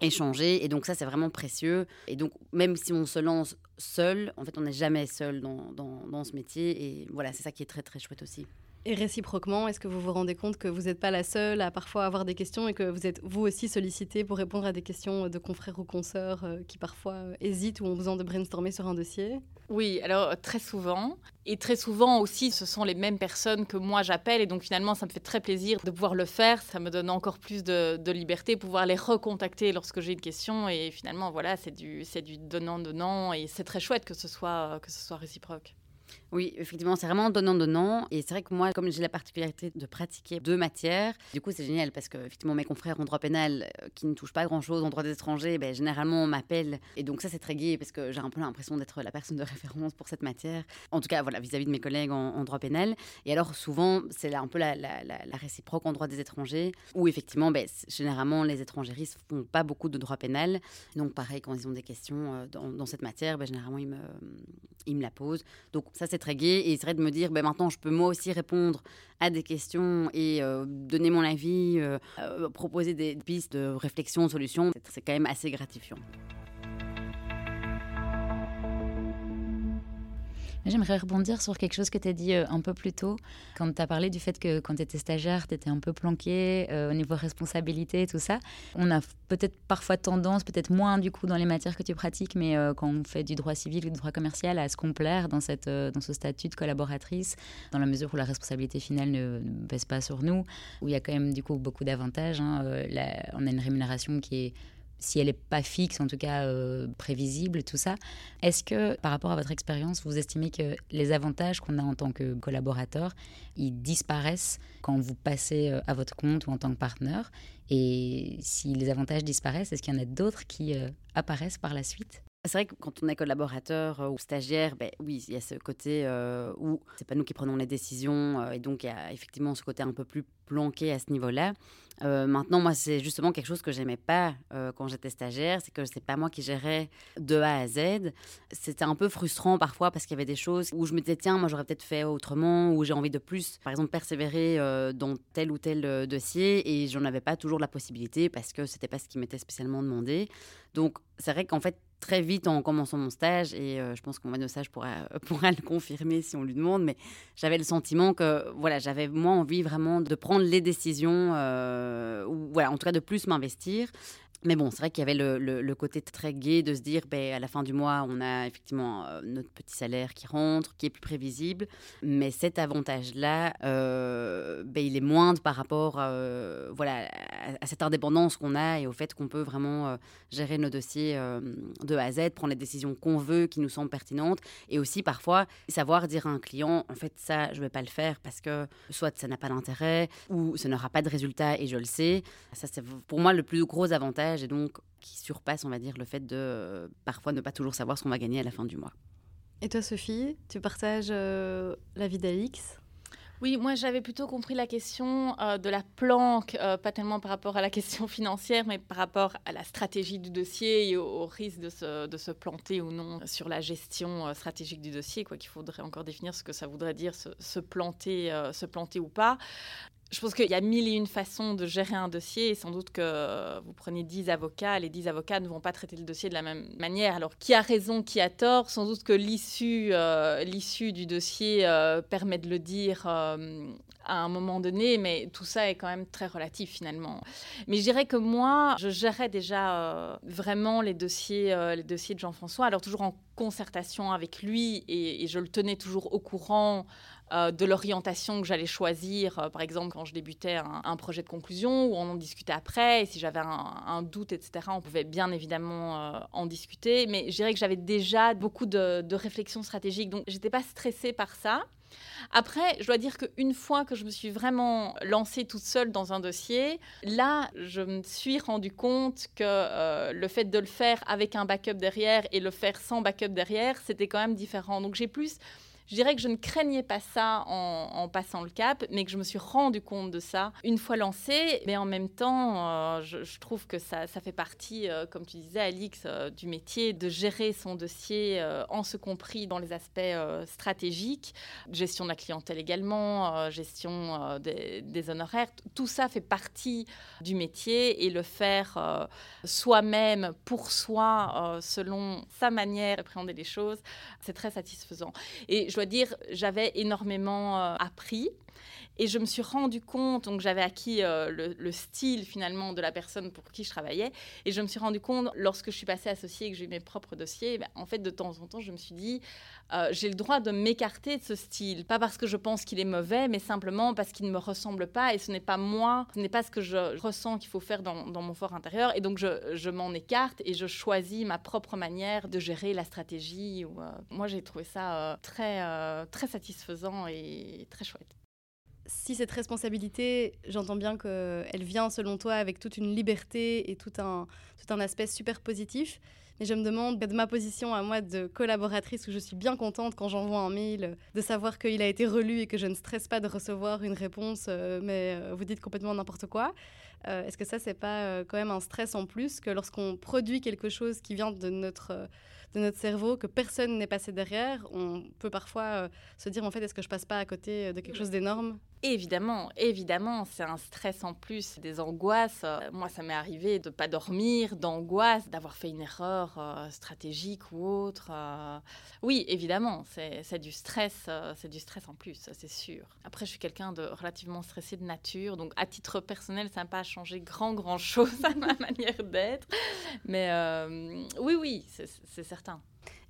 échanger. Et donc ça, c'est vraiment précieux. Et donc, même si on se lance seul, en fait, on n'est jamais seul dans, dans, dans, ce métier. Et voilà, c'est ça qui est très, très chouette aussi. Et réciproquement, est-ce que vous vous rendez compte que vous n'êtes pas la seule à parfois avoir des questions et que vous êtes vous aussi sollicité pour répondre à des questions de confrères ou consoeurs euh, qui parfois euh, hésitent ou ont besoin de brainstormer sur un dossier? Oui, alors très souvent. Et très souvent aussi, ce sont les mêmes personnes que moi j'appelle. Et donc finalement, ça me fait très plaisir de pouvoir le faire. Ça me donne encore plus de, de liberté, pouvoir les recontacter lorsque j'ai une question. Et finalement, voilà, c'est du, du donnant-donnant. Et c'est très chouette que ce soit, que ce soit réciproque. Oui, effectivement, c'est vraiment donnant-donnant. Et c'est vrai que moi, comme j'ai la particularité de pratiquer deux matières, du coup, c'est génial parce que, effectivement, mes confrères en droit pénal euh, qui ne touchent pas grand-chose en droit des étrangers, ben, généralement, on m'appelle. Et donc, ça, c'est très gai parce que j'ai un peu l'impression d'être la personne de référence pour cette matière. En tout cas, voilà, vis-à-vis de mes collègues en, droit pénal. Et alors, souvent, c'est un peu la, réciproque en droit des étrangers où, effectivement, ben, généralement, les étrangéristes font pas beaucoup de droit pénal. Donc, pareil, quand ils ont des questions euh, dans, cette matière, ben, généralement, ils me, ils me la posent. Donc, ça, c'est très gai. Et c'est de me dire, ben, maintenant, je peux moi aussi répondre à des questions et euh, donner mon avis, euh, euh, proposer des pistes de réflexion, solutions. C'est quand même assez gratifiant. J'aimerais rebondir sur quelque chose que tu as dit euh, un peu plus tôt, quand tu as parlé du fait que quand tu étais stagiaire, tu étais un peu planqué euh, au niveau responsabilité et tout ça. On a peut-être parfois tendance, peut-être moins du coup dans les matières que tu pratiques, mais euh, quand on fait du droit civil ou du droit commercial, à se complaire dans, cette, dans ce statut de collaboratrice, dans la mesure où la responsabilité finale ne, pèse pas sur nous, où il y a quand même du coup beaucoup d'avantages. Hein, on a une rémunération qui est si elle n'est pas fixe, en tout cas euh, prévisible, tout ça. Est-ce que, par rapport à votre expérience, vous estimez que les avantages qu'on a en tant que collaborateur, ils disparaissent quand vous passez euh, à votre compte ou en tant que partenaire? Et si les avantages disparaissent, est-ce qu'il y en a d'autres qui euh, apparaissent par la suite? C'est vrai que quand on est collaborateur ou stagiaire, ben oui, il y a ce côté euh, où c'est pas nous qui prenons les décisions et donc il y a effectivement ce côté un peu plus planqué à ce niveau-là. Euh, maintenant, moi, c'est justement quelque chose que j'aimais pas euh, quand j'étais stagiaire, c'est que c'est pas moi qui gérais de A à Z. C'était un peu frustrant parfois parce qu'il y avait des choses où je me disais tiens, moi j'aurais peut-être fait autrement, ou j'ai envie de plus, par exemple, persévérer euh, dans tel ou tel dossier et j'en avais pas toujours la possibilité parce que c'était pas ce qui m'était spécialement demandé. Donc, c'est vrai qu'en fait, très vite en commençant mon stage, et je pense va de stage pourra, pourra le confirmer si on lui demande, mais j'avais le sentiment que voilà, j'avais moins envie vraiment de prendre les décisions euh, ou voilà, en tout cas de plus m'investir. Mais bon, c'est vrai qu'il y avait le, côté très gai de se dire, ben, à la fin du mois, on a effectivement euh, notre petit salaire qui rentre, qui est plus prévisible. Mais cet avantage-là, euh, ben, il est moindre par rapport euh, voilà, à, cette indépendance qu'on a et au fait qu'on peut vraiment gérer nos dossiers de A à Z, prendre les décisions qu'on veut, qui nous semblent pertinentes. Et aussi parfois, savoir dire à un client, en fait, ça, je ne vais pas le faire parce que soit ça n'a pas d'intérêt ou ça n'aura pas de résultat et je le sais. Ça, c'est pour moi le plus gros avantage et donc qui surpasse, on va dire, le fait de euh, parfois ne pas toujours savoir ce qu'on va gagner à la fin du mois. Et toi, Sophie, tu partages euh, la vie d'Alix? Oui, moi j'avais plutôt compris la question euh, de la planque, pas tellement par rapport à la question financière, mais par rapport à la stratégie du dossier et au, risque de se, de se, planter ou non sur la gestion stratégique du dossier, quoi qu'il faudrait encore définir ce que ça voudrait dire se, se planter, se planter ou pas. Je pense qu'il y a mille et une façons de gérer un dossier sans doute que vous prenez dix avocats, les dix avocats ne vont pas traiter le dossier de la même manière. Alors, qui a raison, qui a tort Sans doute que l'issue, euh, du dossier euh, permet de le dire euh, à un moment donné, mais tout ça est quand même très relatif finalement. Mais je dirais que moi, je gérais déjà vraiment les dossiers, les dossiers de Jean-François, alors toujours en concertation avec lui et je le tenais toujours au courant euh, de l'orientation que j'allais choisir. Euh, par exemple, quand je débutais un, projet de conclusion, où on en discutait après, et si j'avais un, doute, etc., on pouvait bien évidemment euh, en discuter. Mais je dirais que j'avais déjà beaucoup de, réflexions stratégiques, donc j'étais pas stressée par ça. Après, je dois dire qu'une fois que je me suis vraiment lancée toute seule dans un dossier, là, je me suis rendu compte que le fait de le faire avec un backup derrière et le faire sans backup derrière, c'était quand même différent. Donc j'ai plus je dirais que je ne craignais pas ça en, passant le cap, mais que je me suis rendu compte de ça une fois lancé. Mais en même temps, euh, je, trouve que ça, fait partie, euh, comme tu disais, Alix, euh, du métier de gérer son dossier en ce compris dans les aspects stratégiques, gestion de la clientèle également, gestion des, des, honoraires. Tout ça fait partie du métier et le faire soi-même, pour soi, selon sa manière d'appréhender les choses, c'est très satisfaisant. Et je dois dire, j'avais énormément euh, appris. Et je me suis rendu compte, donc j'avais acquis euh, le, style finalement de la personne pour qui je travaillais. Et je me suis rendu compte, lorsque je suis passée associée et que j'ai eu mes propres dossiers, ben, en fait, de temps en temps, je me suis dit, euh, j'ai le droit de m'écarter de ce style. Pas parce que je pense qu'il est mauvais, mais simplement parce qu'il ne me ressemble pas. Et ce n'est pas moi, ce n'est pas ce que je ressens qu'il faut faire dans, mon fort intérieur. Et donc, je, je m'en écarte et je choisis ma propre manière de gérer la stratégie. Ou, euh, moi, j'ai trouvé ça très, très satisfaisant et très chouette si cette responsabilité, j'entends bien qu'elle vient selon toi avec toute une liberté et tout un, tout un aspect super positif. Mais je me demande, de ma position à moi de collaboratrice, où je suis bien contente quand j'envoie un mail, de savoir qu'il a été relu et que je ne stresse pas de recevoir une réponse, euh, mais euh, vous dites complètement n'importe quoi. Euh, est-ce que ça, c'est pas quand même un stress en plus que lorsqu'on produit quelque chose qui vient de notre de notre cerveau que personne n'est passé derrière, on peut parfois se dire en fait est-ce que je passe pas à côté de quelque chose d'énorme? Évidemment, évidemment, c'est un stress en plus, des angoisses. Euh, moi, ça m'est arrivé de pas dormir, d'angoisse, d'avoir fait une erreur euh, stratégique ou autre. Euh. Oui, évidemment, c'est du stress, c'est du stress en plus, c'est sûr. Après, je suis quelqu'un de relativement stressé de nature, donc à titre personnel, ça n'a pas changé grand grand chose à ma manière d'être. Mais oui, oui, c'est certain.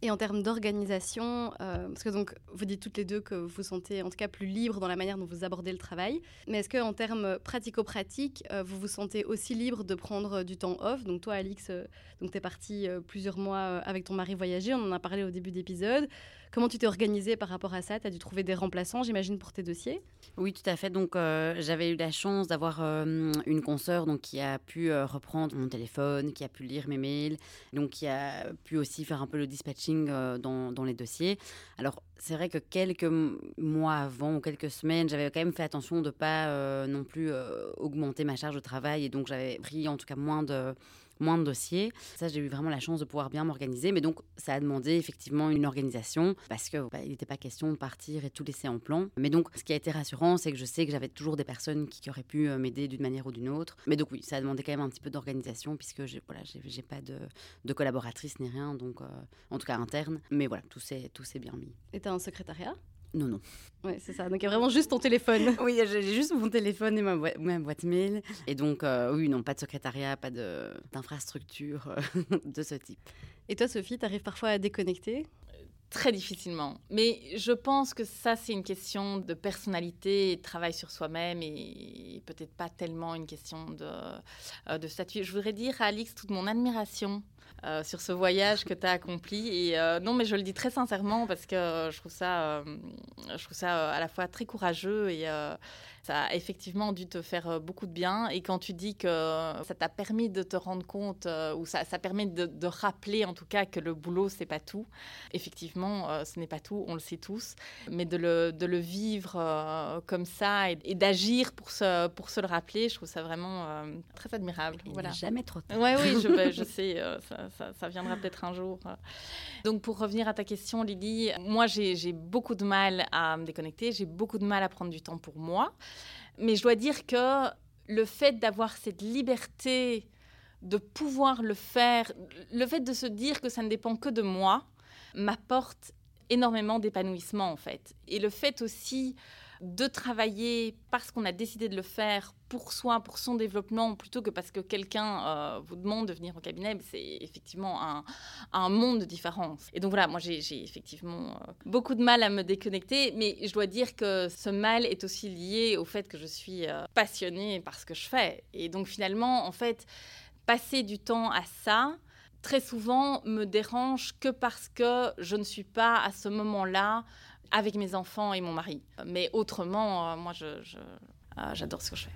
Et en termes d'organisation, euh, parce que donc vous dites toutes les deux que vous vous sentez en tout cas plus libre dans la manière dont vous abordez le travail, mais est-ce qu'en termes pratico-pratiques, euh, vous vous sentez aussi libre de prendre du temps off? Donc toi, Alix, euh, donc tu es partie plusieurs mois avec ton mari voyager, on en a parlé au début d'épisode. Comment tu t'es organisée par rapport à ça? Tu as dû trouver des remplaçants, j'imagine, pour tes dossiers? Oui, tout à fait. Donc, euh, j'avais eu la chance d'avoir euh, une consoeur donc, qui a pu euh, reprendre mon téléphone, qui a pu lire mes mails, donc qui a pu aussi faire un peu le dispatching dans, dans, les dossiers. Alors, c'est vrai que quelques mois avant ou quelques semaines, j'avais quand même fait attention de ne pas non plus augmenter ma charge de travail et donc j'avais pris en tout cas moins de moins de dossiers. Ça, j'ai eu vraiment la chance de pouvoir bien m'organiser. Mais donc, ça a demandé effectivement une organisation parce qu'il bah, n'était pas question de partir et tout laisser en plan. Mais donc, ce qui a été rassurant, c'est que je sais que j'avais toujours des personnes qui, auraient pu euh, m'aider d'une manière ou d'une autre. Mais donc, oui, ça a demandé quand même un petit peu d'organisation puisque j'ai voilà, pas de, de, collaboratrice ni rien, donc euh, en tout cas interne. Mais voilà, tout s'est bien mis. Et tu as un secrétariat? Non, non. Oui, c'est ça. Donc, il y a vraiment juste ton téléphone. oui, j'ai juste mon téléphone et ma, boîte mail. Et donc, euh, oui, non, pas de secrétariat, pas d'infrastructure euh, de, ce type. Et toi, Sophie, tu arrives parfois à déconnecter? Très difficilement. Mais je pense que ça, c'est une question de personnalité et de travail sur soi-même et peut-être pas tellement une question de, euh, de statut. Je voudrais dire à Alix toute mon admiration euh, sur ce voyage que tu as accompli. Et euh, non, mais je le dis très sincèrement parce que je trouve ça, euh, je trouve ça à la fois très courageux et ça a effectivement dû te faire beaucoup de bien. Et quand tu dis que ça t'a permis de te rendre compte, ou ça, ça permet de, rappeler en tout cas que le boulot, c'est pas tout. Effectivement, ce n'est pas tout, on le sait tous. Mais de le, de le vivre comme ça et, d'agir pour se, pour se le rappeler, je trouve ça vraiment très admirable. Il voilà. jamais trop tard. Ouais, oui, je, je sais, ça, ça, viendra peut-être un jour. Donc pour revenir à ta question, Lily, moi j'ai beaucoup de mal à me déconnecter, j'ai beaucoup de mal à prendre du temps pour moi. Mais je dois dire que le fait d'avoir cette liberté de pouvoir le faire, le fait de se dire que ça ne dépend que de moi, m'apporte énormément d'épanouissement en fait. Et le fait aussi de travailler parce qu'on a décidé de le faire pour soi, pour son développement, plutôt que parce que quelqu'un euh, vous demande de venir au cabinet, c'est effectivement un, monde de différence. Et donc voilà, moi j'ai effectivement euh, beaucoup de mal à me déconnecter, mais je dois dire que ce mal est aussi lié au fait que je suis euh, passionnée par ce que je fais. Et donc finalement, en fait, passer du temps à ça, très souvent me dérange que parce que je ne suis pas à ce moment-là avec mes enfants et mon mari. Mais autrement, euh, moi, je, euh, j'adore ce que je fais.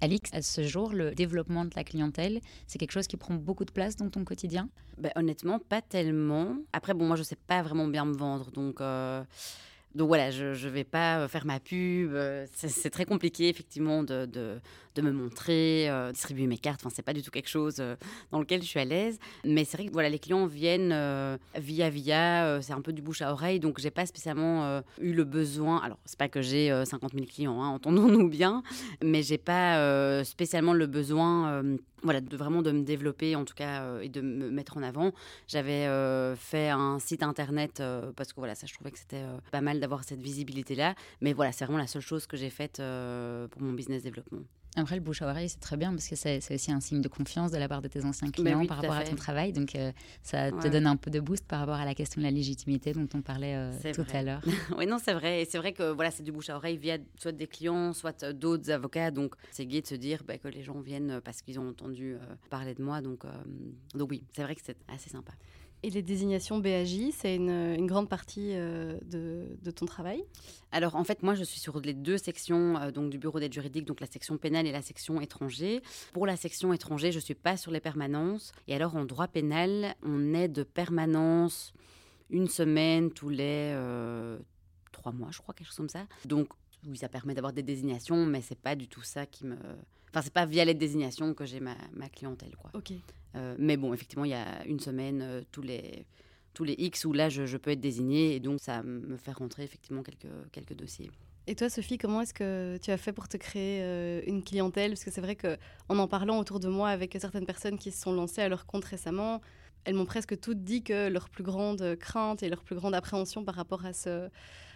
Alix, à ce jour, le développement de la clientèle, c'est quelque chose qui prend beaucoup de place dans ton quotidien? Ben, Honnêtement, pas tellement. Après, bon, moi, je ne sais pas vraiment bien me vendre, donc... Euh, donc voilà, je ne vais pas faire ma pub. C'est très compliqué, effectivement, de, de me montrer, euh, distribuer mes cartes. Enfin, c'est pas du tout quelque chose euh, dans lequel je suis à l'aise. Mais c'est vrai que voilà, les clients viennent euh, via via, c'est un peu du bouche à oreille. Donc, j'ai pas spécialement eu le besoin. Alors, c'est pas que j'ai 50 000 clients, hein, entendons-nous bien, mais j'ai pas spécialement le besoin voilà, de vraiment de me développer en tout cas et de me mettre en avant. J'avais fait un site internet parce que voilà, ça je trouvais que c'était pas mal d'avoir cette visibilité là. Mais voilà, c'est vraiment la seule chose que j'ai faite pour mon business développement. Après, le bouche à oreille, c'est très bien parce que c'est aussi un signe de confiance de la part de tes anciens ben clients par rapport à, ton travail. Donc, euh, ça te donne un peu de boost par rapport à la question de la légitimité dont on parlait euh, tout à l'heure. oui, non, c'est vrai. Et c'est vrai que voilà, c'est du bouche à oreille via soit des clients, soit d'autres avocats. Donc, c'est gai de se dire bah, que les gens viennent parce qu'ils ont entendu euh, parler de moi. Donc, donc oui, c'est vrai que c'est assez sympa. Et les désignations BAJ, c'est une, grande partie euh, de, ton travail? Alors en fait, moi je suis sur les deux sections euh, donc du bureau d'aide juridique, donc la section pénale et la section étranger. Pour la section étranger, je ne suis pas sur les permanences. Et alors en droit pénal, on est de permanence une semaine tous les euh, trois mois, je crois, quelque chose comme ça. Donc oui, ça permet d'avoir des désignations, mais c'est pas du tout ça qui me. Enfin, c'est pas via les désignations que j'ai ma, ma, clientèle, quoi. Ok. Euh, mais bon, effectivement, il y a une semaine, euh, tous, les, tous les X où là, je, peux être désignée et donc ça me fait rentrer effectivement quelques, quelques dossiers. Et toi, Sophie, comment est-ce que tu as fait pour te créer euh, une clientèle? Parce que c'est vrai qu'en en parlant autour de moi avec certaines personnes qui se sont lancées à leur compte récemment, elles m'ont presque toutes dit que leur plus grande crainte et leur plus grande appréhension par rapport à ce,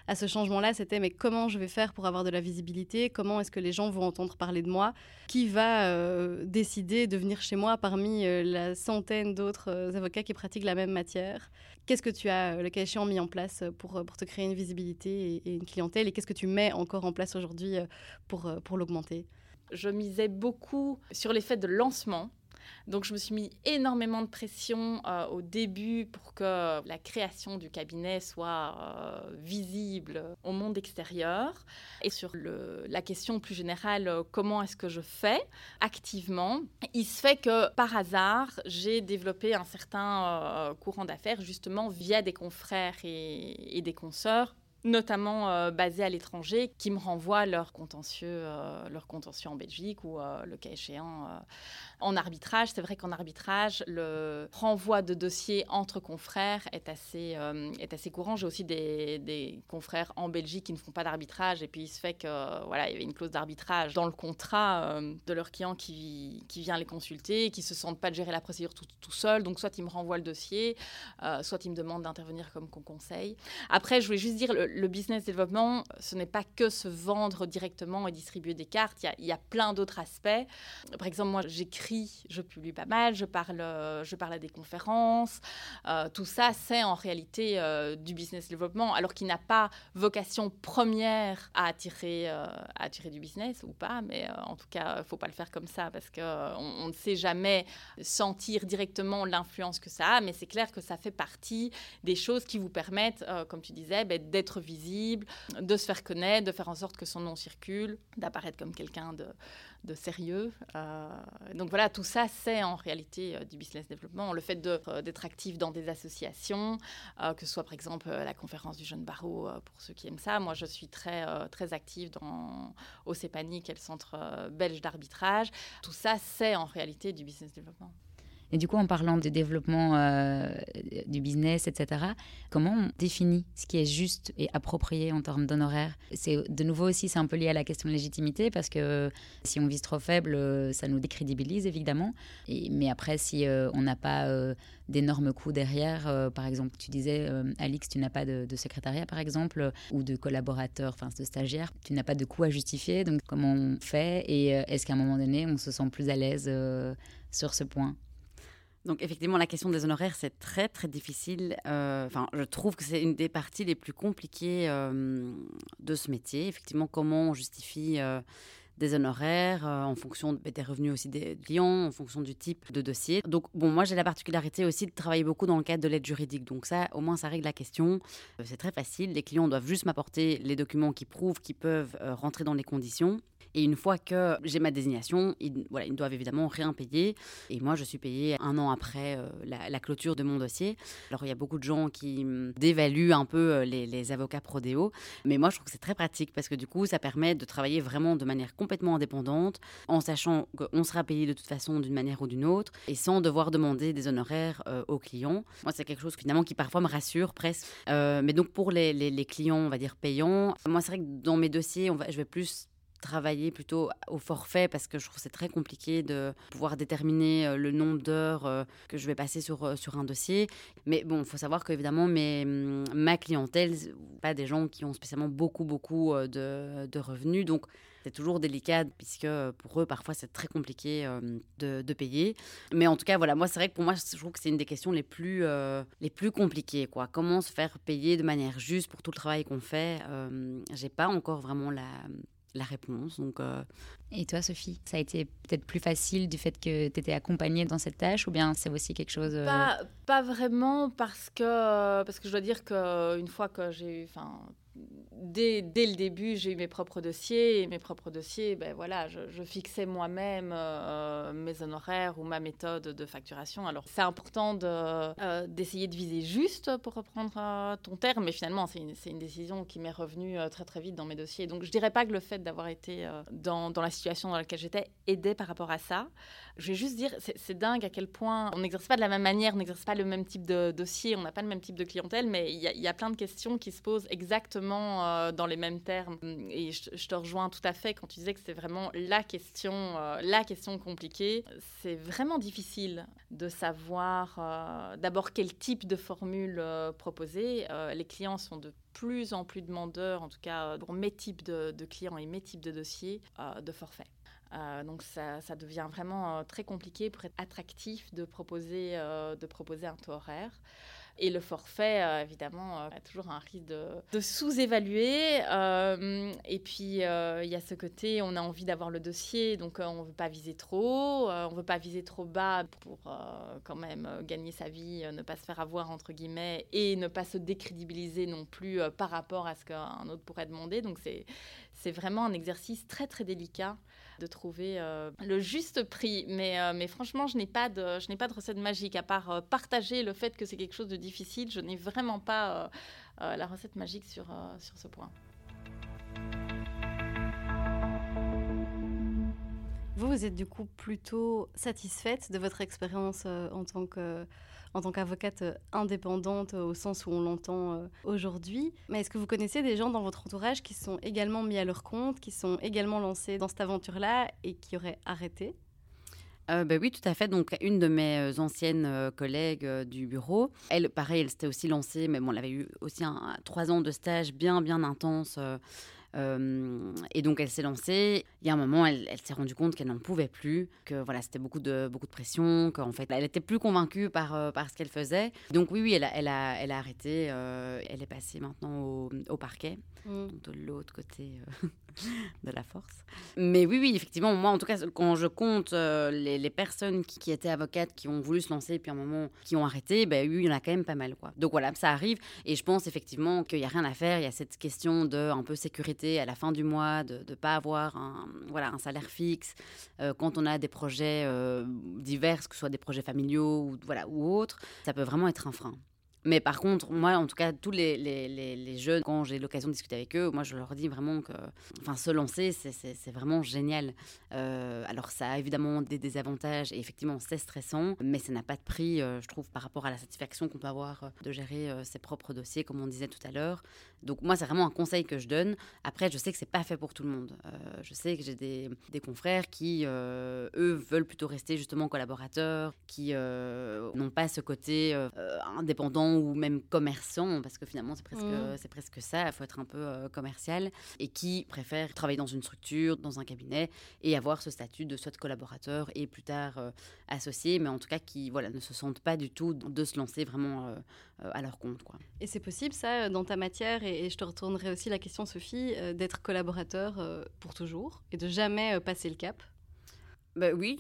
à ce changement-là, c'était mais comment je vais faire pour avoir de la visibilité? Comment est-ce que les gens vont entendre parler de moi? Qui va euh, décider de venir chez moi parmi euh, la centaine d'autres euh, avocats qui pratiquent la même matière? Qu'est-ce que tu as, le cas échéant, mis en place pour, te créer une visibilité et, une clientèle? Et qu'est-ce que tu mets encore en place aujourd'hui pour l'augmenter? Je misais beaucoup sur l'effet de lancement donc je me suis mis énormément de pression euh, au début pour que la création du cabinet soit euh, visible au monde extérieur. Et sur la question plus générale, euh, comment est-ce que je fais activement? Il se fait que par hasard, j'ai développé un certain courant d'affaires justement via des confrères et, des consoeurs notamment basés à l'étranger, qui me renvoient leur contentieux, euh, contentieux en Belgique ou le cas échéant en arbitrage. C'est vrai qu'en arbitrage, le renvoi de dossiers entre confrères est assez, est assez courant. J'ai aussi des, des, confrères en Belgique qui ne font pas d'arbitrage et puis il se fait que voilà, il y avait une clause d'arbitrage dans le contrat de leur client qui, qui vient les consulter qui se sentent pas de gérer la procédure tout, tout seul. Donc soit ils me renvoient le dossier, soit ils me demandent d'intervenir comme conseil. Après, je voulais juste dire le, le business développement, ce n'est pas que se vendre directement et distribuer des cartes. Il y a, plein d'autres aspects. Par exemple, moi, j'écris, je publie pas mal, je parle, je parle à des conférences. Euh, tout ça, c'est en réalité euh, du business développement, alors qu'il n'a pas vocation première à attirer, euh, du business ou pas. Mais en tout cas, il ne faut pas le faire comme ça parce qu'on on ne sait jamais sentir directement l'influence que ça a. Mais c'est clair que ça fait partie des choses qui vous permettent, comme tu disais, ben, d'être visible, de se faire connaître, de faire en sorte que son nom circule, d'apparaître comme quelqu'un de, de, sérieux. Euh, donc voilà, tout ça, c'est en réalité euh, du business développement. Le fait euh, d'être actif dans des associations, que ce soit par exemple la conférence du jeune barreau, pour ceux qui aiment ça. Moi, je suis très, très active dans, au qui est le centre belge d'arbitrage. Tout ça, c'est en réalité du business développement. Et du coup, en parlant de développement euh, du business, etc., comment on définit ce qui est juste et approprié en termes d'honoraires? C'est de nouveau aussi, c'est un peu lié à la question de légitimité parce que si on vise trop faible, euh, ça nous décrédibilise évidemment. Mais après, si euh, on n'a pas d'énormes coûts derrière, par exemple, tu disais, Alix, tu n'as pas de, de, secrétariat par exemple, ou de collaborateur, enfin de stagiaire, tu n'as pas de coûts à justifier. Donc comment on fait? Et est-ce qu'à un moment donné, on se sent plus à l'aise sur ce point? Donc effectivement, la question des honoraires, c'est très très difficile. Euh, enfin, je trouve que c'est une des parties les plus compliquées euh, de ce métier. Effectivement, comment on justifie euh, des honoraires en fonction des revenus aussi des clients, en fonction du type de dossier. Donc bon, moi j'ai la particularité aussi de travailler beaucoup dans le cadre de l'aide juridique. Donc ça, au moins ça règle la question. c'est très facile. Les clients doivent juste m'apporter les documents qui prouvent qu'ils peuvent rentrer dans les conditions. Et une fois que j'ai ma désignation, ils, voilà, ils ne doivent évidemment rien payer. Et moi, je suis payée un an après euh, la, clôture de mon dossier. Alors, il y a beaucoup de gens qui hum, dévaluent un peu euh, les, les avocats prodéo. Mais moi, je trouve que c'est très pratique parce que du coup, ça permet de travailler vraiment de manière complètement indépendante, en sachant qu'on sera payé de toute façon d'une manière ou d'une autre, et sans devoir demander des honoraires euh, aux clients. Moi, c'est quelque chose finalement qui parfois me rassure presque. mais donc, pour les, clients, on va dire payants, moi, c'est vrai que dans mes dossiers, je vais plus travailler plutôt au forfait parce que je trouve c'est très compliqué de pouvoir déterminer euh, le nombre d'heures euh, que je vais passer sur, euh, sur un dossier. Mais bon, il faut savoir qu'évidemment, hum, ma clientèle, pas des gens qui ont spécialement beaucoup, beaucoup de, de revenus. Donc, c'est toujours délicat puisque pour eux, parfois, c'est très compliqué de, de, payer. Mais en tout cas, voilà, moi, c'est vrai que pour moi, je trouve que c'est une des questions les plus, les plus compliquées. Quoi. Comment se faire payer de manière juste pour tout le travail qu'on fait J'ai pas encore vraiment la la réponse. Donc, euh, Et toi, Sophie, ça a été peut-être plus facile du fait que tu étais accompagnée dans cette tâche ou bien c'est aussi quelque chose... Euh, pas, pas, vraiment parce que, parce que je dois dire qu'une fois que j'ai eu dès, le début, j'ai eu mes propres dossiers et mes propres dossiers, ben voilà, je, fixais moi-même euh, mes honoraires ou ma méthode de facturation. Alors, c'est important euh, d'essayer de, viser juste pour reprendre euh, ton terme, mais finalement, c'est une, décision qui m'est revenue très très vite dans mes dossiers. Donc, je dirais pas que le fait d'avoir été dans, la situation dans laquelle j'étais aidait par rapport à ça. Je vais juste dire, c'est dingue à quel point on n'exerce pas de la même manière, on n'exerce pas le même type de dossier, on n'a pas le même type de clientèle, mais il y a plein de questions qui se posent exactement euh, dans les mêmes termes. Et je, te rejoins tout à fait quand tu disais que c'est vraiment la question, euh, la question compliquée. C'est vraiment difficile de savoir euh, d'abord quel type de formule proposer. les clients sont de plus en plus demandeurs, en tout cas pour mes types de, clients et mes types de dossiers, de forfait. donc ça, ça, devient vraiment très compliqué pour être attractif de proposer, de proposer un taux horaire. Et le forfait, euh, évidemment, euh, a toujours un risque de, sous-évaluer. Euh, et puis, il y a ce côté, on a envie d'avoir le dossier, donc on ne veut pas viser trop. on ne veut pas viser trop bas pour quand même gagner sa vie, ne pas se faire avoir, entre guillemets, et ne pas se décrédibiliser non plus par rapport à ce qu'un autre pourrait demander. Donc, c'est vraiment un exercice très, très délicat de trouver euh, le juste prix. Mais, euh, mais franchement, je n'ai pas, de, je pas de recette magique, à part euh, partager le fait que c'est quelque chose de difficile. Je n'ai vraiment pas la recette magique sur, sur ce point. Vous, vous êtes du coup plutôt satisfaite de votre expérience en tant que en tant qu'avocate euh, indépendante euh, au sens où on l'entend euh, aujourd'hui. Mais est-ce que vous connaissez des gens dans votre entourage qui sont également mis à leur compte, qui sont également lancés dans cette aventure-là et qui auraient arrêté? Ben oui, tout à fait. Donc, une de mes anciennes collègues du bureau, elle, pareil, elle s'était aussi lancée, mais bon, elle avait eu aussi trois ans de stage bien, bien intense euh, et donc elle s'est lancée. Il y a un moment, elle, s'est rendue compte qu'elle n'en pouvait plus, que voilà, c'était beaucoup de, beaucoup de pression, qu'en fait, elle était plus convaincue par, euh, par ce qu'elle faisait. Donc oui, oui, elle a, elle a, elle a arrêté. Euh, elle est passée maintenant au, au parquet, mm. de l'autre côté de la force. Mais oui, oui, effectivement, moi, en tout cas, quand je compte les, les, personnes qui, étaient avocates, qui ont voulu se lancer, puis à un moment, qui ont arrêté, ben oui, il y en a quand même pas mal, quoi. Donc voilà, ça arrive. Et je pense effectivement qu'il n'y a rien à faire. Il y a cette question de un peu sécurité à la fin du mois, de ne pas avoir un, salaire fixe, euh, quand on a des projets euh, divers, que ce soit des projets familiaux ou autres, ça peut vraiment être un frein. Mais par contre, moi, en tout cas, tous les, les, les, jeunes, quand j'ai l'occasion de discuter avec eux, moi, je leur dis vraiment que enfin, se lancer, c'est vraiment génial. Euh, alors, ça a évidemment des désavantages et effectivement, c'est stressant, mais ça n'a pas de prix, euh, je trouve, par rapport à la satisfaction qu'on peut avoir euh, de gérer ses propres dossiers, comme on disait tout à l'heure. Donc, moi, c'est vraiment un conseil que je donne. Après, je sais que c'est pas fait pour tout le monde. je sais que j'ai des, des, confrères qui, eux, veulent plutôt rester justement collaborateurs, qui n'ont pas ce côté indépendant ou même commerçant, parce que finalement c'est presque, mmh. c'est presque ça, il faut être un peu euh, commercial, et qui préfèrent travailler dans une structure, dans un cabinet, et avoir ce statut de soit collaborateur et plus tard euh, associé, mais en tout cas qui voilà, ne se sentent pas du tout de se lancer vraiment euh, à leur compte. Quoi. Et c'est possible ça dans ta matière, et, et je te retournerai aussi la question Sophie, d'être collaborateur pour toujours et de jamais passer le cap? Bah oui,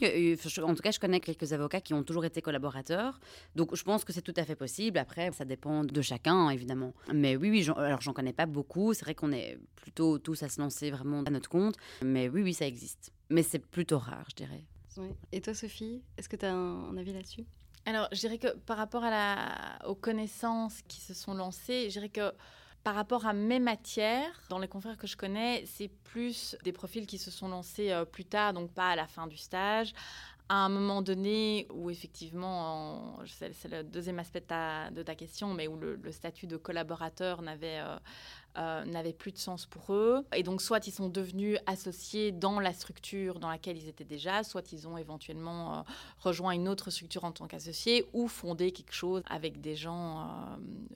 en tout cas, je connais quelques avocats qui ont toujours été collaborateurs. Donc, je pense que c'est tout à fait possible. Après, ça dépend de chacun, évidemment. Mais oui, oui, alors j'en connais pas beaucoup. C'est vrai qu'on est plutôt tous à se lancer vraiment à notre compte. Mais oui, oui, ça existe. Mais c'est plutôt rare, je dirais. Et toi, Sophie, est-ce que tu as un, avis là-dessus? Alors, je dirais que par rapport à la, aux connaissances qui se sont lancées, je dirais que par rapport à mes matières, dans les confrères que je connais, c'est plus des profils qui se sont lancés euh, plus tard, donc pas à la fin du stage, à un moment donné où effectivement, c'est le deuxième aspect de ta, question, mais où le, statut de collaborateur n'avait euh, euh, n'avaient plus de sens pour eux. Et donc, soit ils sont devenus associés dans la structure dans laquelle ils étaient déjà, soit ils ont éventuellement euh, rejoint une autre structure en tant qu'associés ou fondé quelque chose avec des gens euh,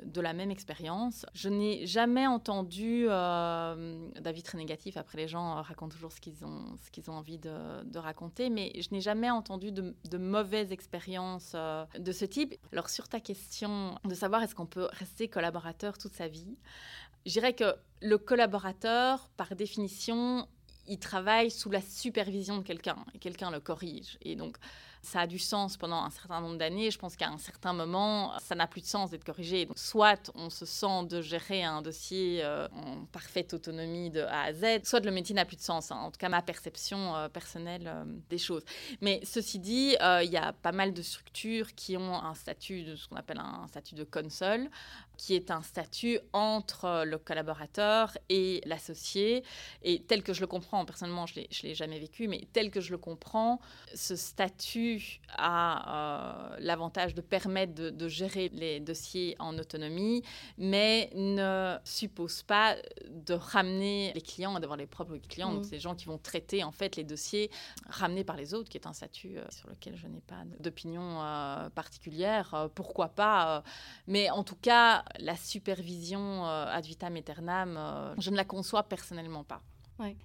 de la même expérience. Je n'ai jamais entendu d'avis très négatifs. Après, les gens racontent toujours ce qu'ils ont, ont envie de, raconter, mais je n'ai jamais entendu de, de mauvaises expériences de ce type. Alors, sur ta question de savoir est-ce qu'on peut rester collaborateur toute sa vie, je dirais que le collaborateur, par définition, il travaille sous la supervision de quelqu'un et quelqu'un le corrige. Et donc, ça a du sens pendant un certain nombre d'années. Je pense qu'à un certain moment, ça n'a plus de sens d'être corrigé. Donc, soit on se sent de gérer un dossier euh, en parfaite autonomie de A à Z, soit le métier n'a plus de sens. Hein. En tout cas, ma perception euh, personnelle euh, des choses. Mais ceci dit, il y a pas mal de structures qui ont un statut de ce qu'on appelle un statut de console, qui est un statut entre le collaborateur et l'associé. Et tel que je le comprends, personnellement, je ne l'ai jamais vécu, mais tel que je le comprends, ce statut a l'avantage de permettre de, gérer les dossiers en autonomie, mais ne suppose pas de ramener les clients, d'avoir les propres clients, donc mmh. c'est les gens qui vont traiter en fait les dossiers ramenés par les autres, qui est un statut sur lequel je n'ai pas d'opinion particulière. pourquoi pas Mais en tout cas, la supervision ad vitam aeternam, je ne la conçois personnellement pas.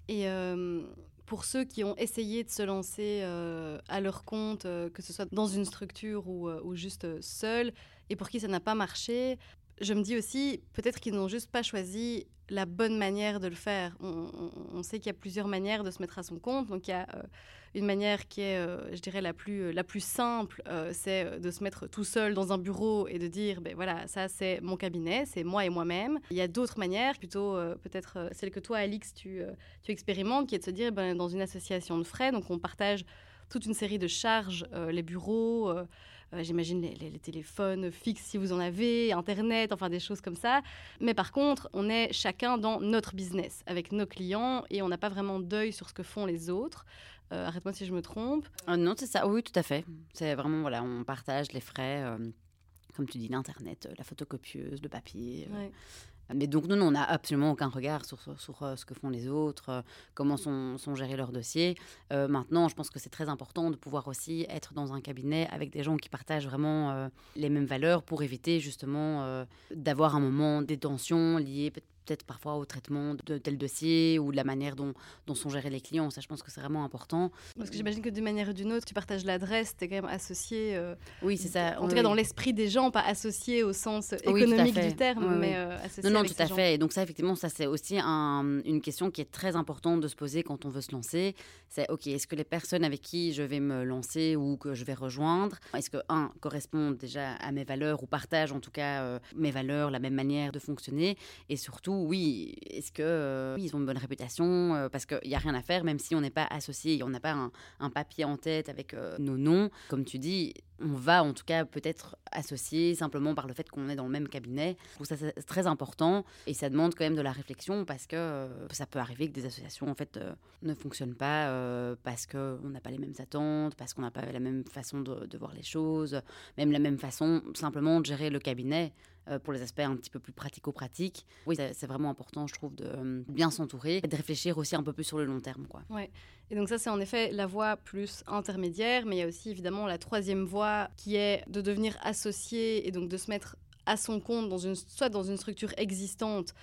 Et pour ceux qui ont essayé de se lancer euh, à leur compte, euh, que ce soit dans une structure ou, euh, juste seul, et pour qui ça n'a pas marché, je me dis aussi, peut-être qu'ils n'ont juste pas choisi la bonne manière de le faire. On, sait qu'il y a plusieurs manières de se mettre à son compte. Donc il y a euh, une manière qui est, euh, je dirais, la plus, euh, la plus simple, c'est de se mettre tout seul dans un bureau et de dire, ben voilà, ça c'est mon cabinet, c'est moi et moi-même. Il y a d'autres manières, plutôt peut-être celle que toi, Alix, tu, tu expérimentes, qui est de se dire, ben, dans une association de frais, donc on partage toute une série de charges, les bureaux j'imagine les, téléphones fixes si vous en avez, Internet, enfin des choses comme ça. Mais par contre, on est chacun dans notre business avec nos clients et on n'a pas vraiment d'œil sur ce que font les autres. Euh, arrête-moi si je me trompe. Euh, non, c'est ça. Oui, tout à fait. C'est vraiment, voilà, on partage les frais comme tu dis, l'Internet, la photocopieuse, le papier. Mais donc, nous, on n'a absolument aucun regard sur, euh, ce que font les autres, euh, comment sont, sont, gérés leurs dossiers. Euh, maintenant, je pense que c'est très important de pouvoir aussi être dans un cabinet avec des gens qui partagent vraiment les mêmes valeurs pour éviter justement d'avoir un moment des tensions liées peut-être parfois au traitement de tel dossier ou de la manière dont, dont sont gérés les clients. Ça, je pense que c'est vraiment important. Parce que j'imagine que d'une manière ou d'une autre, tu partages l'adresse, tu es quand même associé. Euh, oui, c'est ça. En tout cas, dans l'esprit des gens, pas associé au sens économique du terme, mais euh, associé. Non, non, tout à fait. Et donc, ça, effectivement, ça, c'est aussi un, une question qui est très importante de se poser quand on veut se lancer. C'est OK, est-ce que les personnes avec qui je vais me lancer ou que je vais rejoindre, est-ce que, un, correspondent déjà à mes valeurs ou partagent en tout cas euh, mes valeurs, la même manière de fonctionner? Et surtout, oui, est-ce que euh, ils ont une bonne réputation euh, Parce qu'il n'y a rien à faire, même si on n'est pas associé, on n'a pas un, papier en tête avec euh, nos noms. Comme tu dis, on va en tout cas peut-être associer simplement par le fait qu'on est dans le même cabinet. Je trouve ça très important et ça demande quand même de la réflexion parce que ça peut arriver que des associations en fait ne fonctionnent pas parce qu'on n'a pas les mêmes attentes, parce qu'on n'a pas la même façon de, voir les choses, même la même façon simplement de gérer le cabinet. Euh, pour les aspects un petit peu plus pratico-pratiques. Oui, c'est vraiment important, je trouve, de euh, bien s'entourer et de réfléchir aussi un peu plus sur le long terme. Quoi. Ouais. Et donc ça, c'est en effet la voie plus intermédiaire, mais il y a aussi évidemment la troisième voie qui est de devenir associé et donc de se mettre à son compte, dans une, soit dans une structure existante,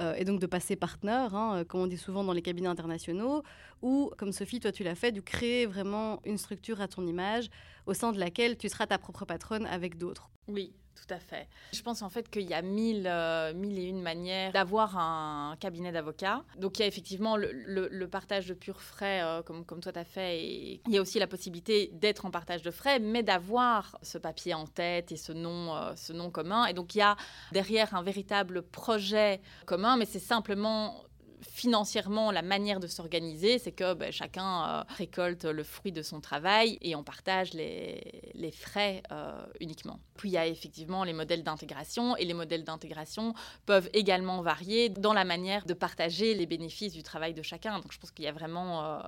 euh, et donc de passer partenaire, hein, comme on dit souvent dans les cabinets internationaux, ou comme Sophie, toi tu l'as fait, de créer vraiment une structure à ton image au sein de laquelle tu seras ta propre patronne avec d'autres. Oui, tout à fait. Je pense en fait qu'il y a mille, euh, mille et une manières d'avoir un cabinet d'avocats. Donc il y a effectivement le, partage de purs frais, euh, comme, comme toi tu as fait, et il y a aussi la possibilité d'être en partage de frais, mais d'avoir ce papier en tête et ce nom, euh, ce nom commun. Et donc il y a derrière un véritable projet commun, mais c'est simplement financièrement, la manière de s'organiser, c'est que ben, chacun euh, récolte le fruit de son travail et on partage les, frais euh, uniquement. Puis il y a effectivement les modèles d'intégration et les modèles d'intégration peuvent également varier dans la manière de partager les bénéfices du travail de chacun. Donc je pense qu'il y a vraiment euh,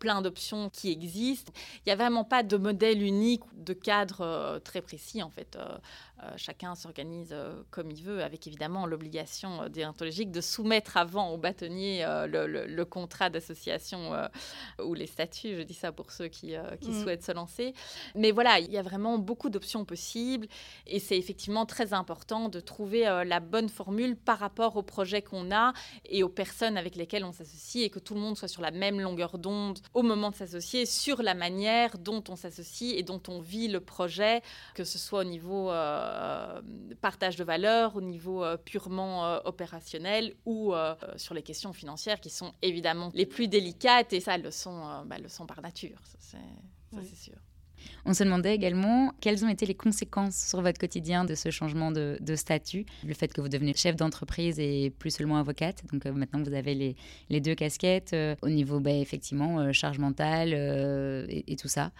plein d'options qui existent. Il n'y a vraiment pas de modèle unique, de cadre très précis en fait. Chacun s'organise comme il veut, avec évidemment l'obligation déontologique de soumettre avant au bâtonnier le, contrat d'association ou les statuts. Je dis ça pour ceux qui, qui mmh. souhaitent se lancer. Mais voilà, il y a vraiment beaucoup d'options possibles et c'est effectivement très important de trouver euh, la bonne formule par rapport au projet qu'on a et aux personnes avec lesquelles on s'associe et que tout le monde soit sur la même longueur d'onde au moment de s'associer sur la manière dont on s'associe et dont on vit le projet, que ce soit au niveau euh, partage de valeur, au niveau euh, purement opérationnel ou sur les questions financières qui sont évidemment les plus délicates et ça, le sont, bah, le sont par nature, ça c'est sûr. On se demandait également quelles ont été les conséquences sur votre quotidien de ce changement de, statut, le fait que vous devenez chef d'entreprise et plus seulement avocate. Donc euh, maintenant, vous avez les, deux casquettes euh, au niveau, bah, effectivement, euh, charge mentale et, tout ça.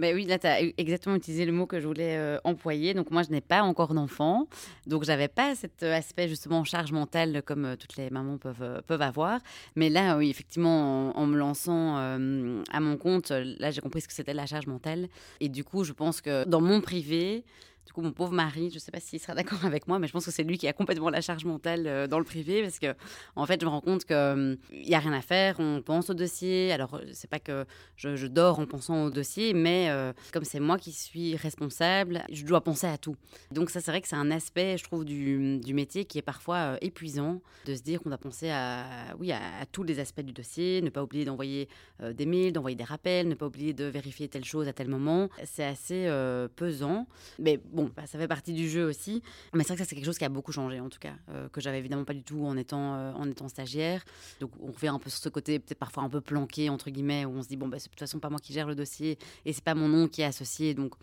Ben oui, là, tu as exactement utilisé le mot que je voulais euh, employer. Donc, moi, je n'ai pas encore d'enfant. Donc, j'avais pas cet euh, aspect, justement, charge mentale comme euh, toutes les mamans peuvent, peuvent avoir. Mais là, oui, effectivement, en, me lançant à mon compte, là, j'ai compris ce que c'était la charge mentale. Et du coup, je pense que dans mon privé, du coup, mon pauvre mari, je ne sais pas s'il sera d'accord avec moi, mais je pense que c'est lui qui a complètement la charge mentale euh, dans le privé parce que, en fait, je me rends compte qu'il hum, n'y a rien à faire. On pense au dossier. Alors, euh, c'est pas que je, dors en pensant au dossier, mais euh, comme c'est moi qui suis responsable, je dois penser à tout. Donc, ça, c'est vrai que c'est un aspect, je trouve, du, du, métier qui est parfois épuisant de se dire qu'on doit penser à, oui, à, tous les aspects du dossier, ne pas oublier d'envoyer des mails, d'envoyer des rappels, ne pas oublier de vérifier telle chose à tel moment. C'est assez pesant. Mais bon, bah, ça fait partie du jeu aussi. Mais c'est vrai que ça, c'est quelque chose qui a beaucoup changé, en tout cas, euh, que j'avais évidemment pas du tout en étant, euh, en étant stagiaire. Donc, on revient un peu sur ce côté, peut-être parfois un peu planqué, entre guillemets, où on se dit, bon, bah, c'est de toute façon pas moi qui gère le dossier et c'est pas mon nom qui est associé. Donc,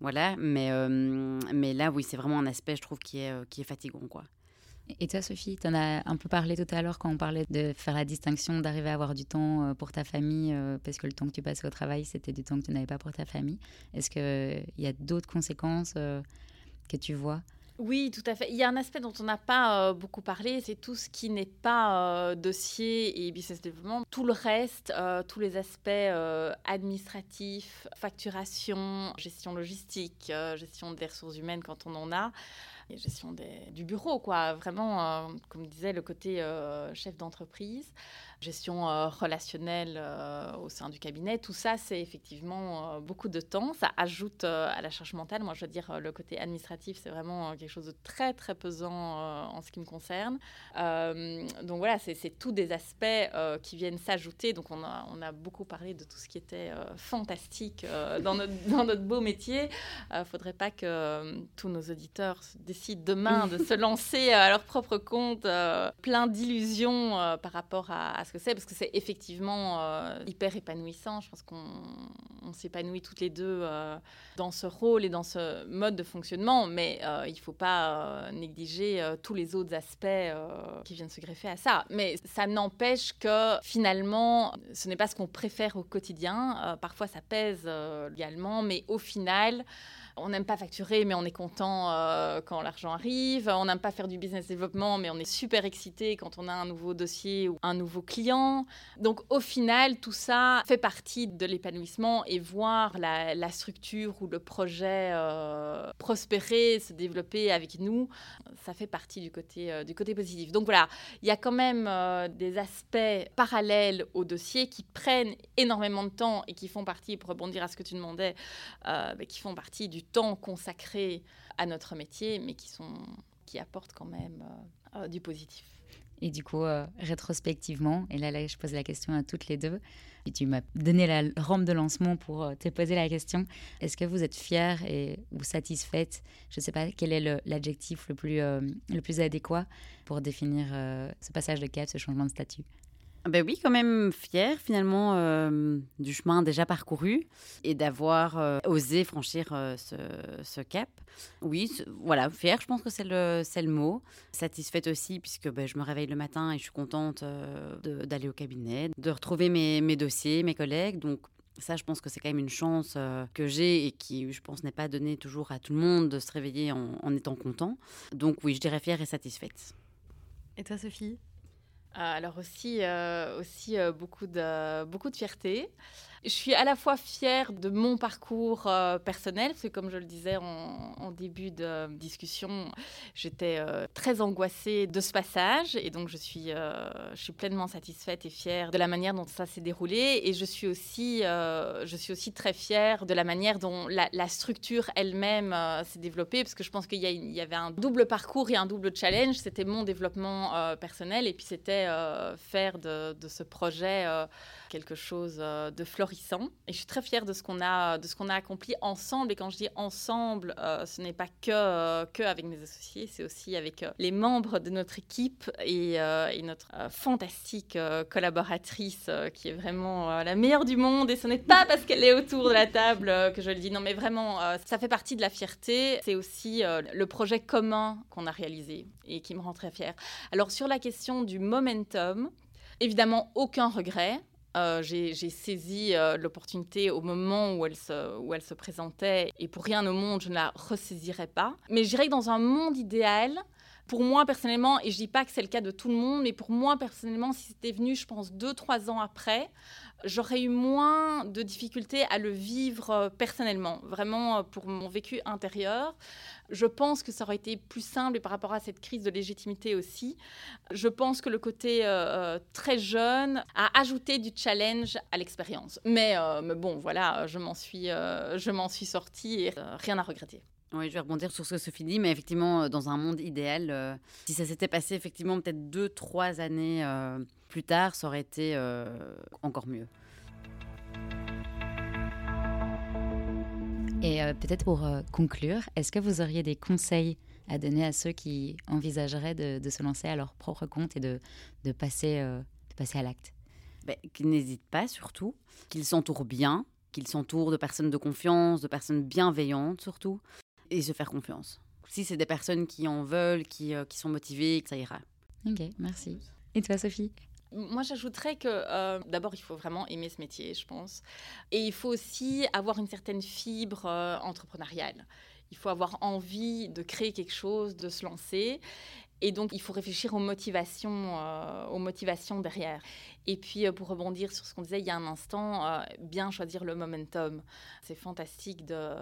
voilà. Mais, euh, mais là, oui, c'est vraiment un aspect, je trouve, qui est, qui est fatigant, quoi. Et toi, Sophie, tu en as un peu parlé tout à l'heure quand on parlait de faire la distinction, d'arriver à avoir du temps pour ta famille, parce que le temps que tu passais au travail, c'était du temps que tu n'avais pas pour ta famille. Est-ce qu'il y a d'autres conséquences que tu vois? Oui, tout à fait. Il y a un aspect dont on n'a pas euh, beaucoup parlé, c'est tout ce qui n'est pas euh, dossier et business développement. Tout le reste, euh, tous les aspects administratifs, facturation, gestion logistique, gestion des ressources humaines quand on en a, et gestion du bureau, quoi. Vraiment, comme disait, le côté chef d'entreprise gestion euh, relationnelle euh, au sein du cabinet. Tout ça, c'est effectivement euh, beaucoup de temps. Ça ajoute à la charge mentale. Moi, je veux dire, le côté administratif, c'est vraiment quelque chose de très, très pesant en ce qui me concerne. donc voilà, c'est tous des aspects qui viennent s'ajouter. Donc on a, on a beaucoup parlé de tout ce qui était fantastique dans, notre, dans notre beau métier. Il ne faudrait pas que tous nos auditeurs décident demain de se lancer à leur propre compte, plein d'illusions par rapport à, à ce que c'est, parce que c'est effectivement euh, hyper épanouissant. Je pense qu'on s'épanouit toutes les deux euh, dans ce rôle et dans ce mode de fonctionnement, mais euh, il ne faut pas négliger tous les autres aspects qui viennent se greffer à ça. Mais ça n'empêche que finalement, ce n'est pas ce qu'on préfère au quotidien. parfois, ça pèse également, mais au final, on n'aime pas facturer, mais on est content euh, quand l'argent arrive. On n'aime pas faire du business développement, mais on est super excité quand on a un nouveau dossier ou un nouveau client. Donc au final, tout ça fait partie de l'épanouissement et voir la, structure ou le projet euh, prospérer, se développer avec nous, ça fait partie du côté, euh, du côté positif. Donc voilà, il y a quand même des aspects parallèles au dossier qui prennent énormément de temps et qui font partie, pour rebondir à ce que tu demandais, qui font partie du temps consacré à notre métier, mais qui, sont, qui apportent quand même euh, euh, du positif. Et du coup, euh, rétrospectivement, et là, là, je pose la question à toutes les deux, et tu m'as donné la rampe de lancement pour te poser la question. Est-ce que vous êtes fière et ou satisfaite Je ne sais pas quel est l'adjectif le, plus, le plus adéquat pour définir ce passage de cap, ce changement de statut? Ben oui, quand même fière finalement euh, du chemin déjà parcouru et d'avoir euh, osé franchir euh, ce, cap. Oui, voilà, fière, je pense que c'est le, le mot. Satisfaite aussi puisque ben, je me réveille le matin et je suis contente d'aller au cabinet, de retrouver mes, mes, dossiers, mes collègues. Donc ça, je pense que c'est quand même une chance que j'ai et qui, je pense, n'est pas donnée toujours à tout le monde de se réveiller en, en étant content. Donc oui, je dirais fière et satisfaite. Et toi, Sophie? Alors aussi, euh, euh, beaucoup, de, beaucoup de fierté. Je suis à la fois fière de mon parcours euh, personnel, parce que comme je le disais en, début de discussion, j'étais très angoissée de ce passage, et donc je suis, je suis pleinement satisfaite et fière de la manière dont ça s'est déroulé, et je suis aussi, je suis aussi très fière de la manière dont la, structure elle-même s'est développée, parce que je pense qu'il y, avait un double parcours et un double challenge. C'était mon développement personnel, et puis c'était euh, faire de, ce projet euh, quelque chose euh, de florissant. Et je suis très fière de ce qu'on a, de ce qu'on a accompli ensemble. Et quand je dis ensemble, ce n'est pas que, que avec mes associés, c'est aussi avec les membres de notre équipe et notre fantastique collaboratrice qui est vraiment la meilleure du monde. Et ce n'est pas parce qu'elle est autour de la table que je le dis. Non, mais vraiment, ça fait partie de la fierté. C'est aussi le projet commun qu'on a réalisé et qui me rend très fière. Alors sur la question du momentum, évidemment aucun regret. Euh, j'ai saisi euh, l'opportunité au moment où elle, se, où elle se présentait et pour rien au monde, je ne la ressaisirais pas. Mais je dirais que dans un monde idéal, pour moi personnellement, et je dis pas que c'est le cas de tout le monde, mais pour moi personnellement, si c'était venu, je pense, deux, trois ans après, j'aurais eu moins de difficultés à le vivre euh, personnellement, vraiment pour mon vécu intérieur. Je pense que ça aurait été plus simple par rapport à cette crise de légitimité aussi. Je pense que le côté euh, euh, très jeune a ajouté du challenge à l'expérience. Mais, mais, bon, voilà, je m'en suis, je m'en suis sortie et rien à regretter. Oui, je vais rebondir sur ce que Sophie dit, mais effectivement, euh, dans un monde idéal, euh, si ça s'était passé effectivement peut-être deux, trois années euh, plus tard, ça aurait été encore mieux. Et peut-être pour conclure, est-ce que vous auriez des conseils à donner à ceux qui envisageraient de, se lancer à leur propre compte et de, de passer, de passer à l'acte? Ben, Qu'ils n'hésitent pas surtout, qu'ils s'entourent bien, qu'ils s'entourent de personnes de confiance, de personnes bienveillantes surtout, et se faire confiance. Si c'est des personnes qui en veulent, qui, euh, qui sont motivées, ça ira. Ok, merci. Et toi, Sophie? Moi, j'ajouterais que euh, d'abord, il faut vraiment aimer ce métier, je pense. Et il faut aussi avoir une certaine fibre euh, entrepreneuriale. Il faut avoir envie de créer quelque chose, de se lancer. Et donc, il faut réfléchir aux motivations, aux motivations derrière. Et puis, euh, pour rebondir sur ce qu'on disait il y a un instant, euh, bien choisir le momentum. C'est fantastique de,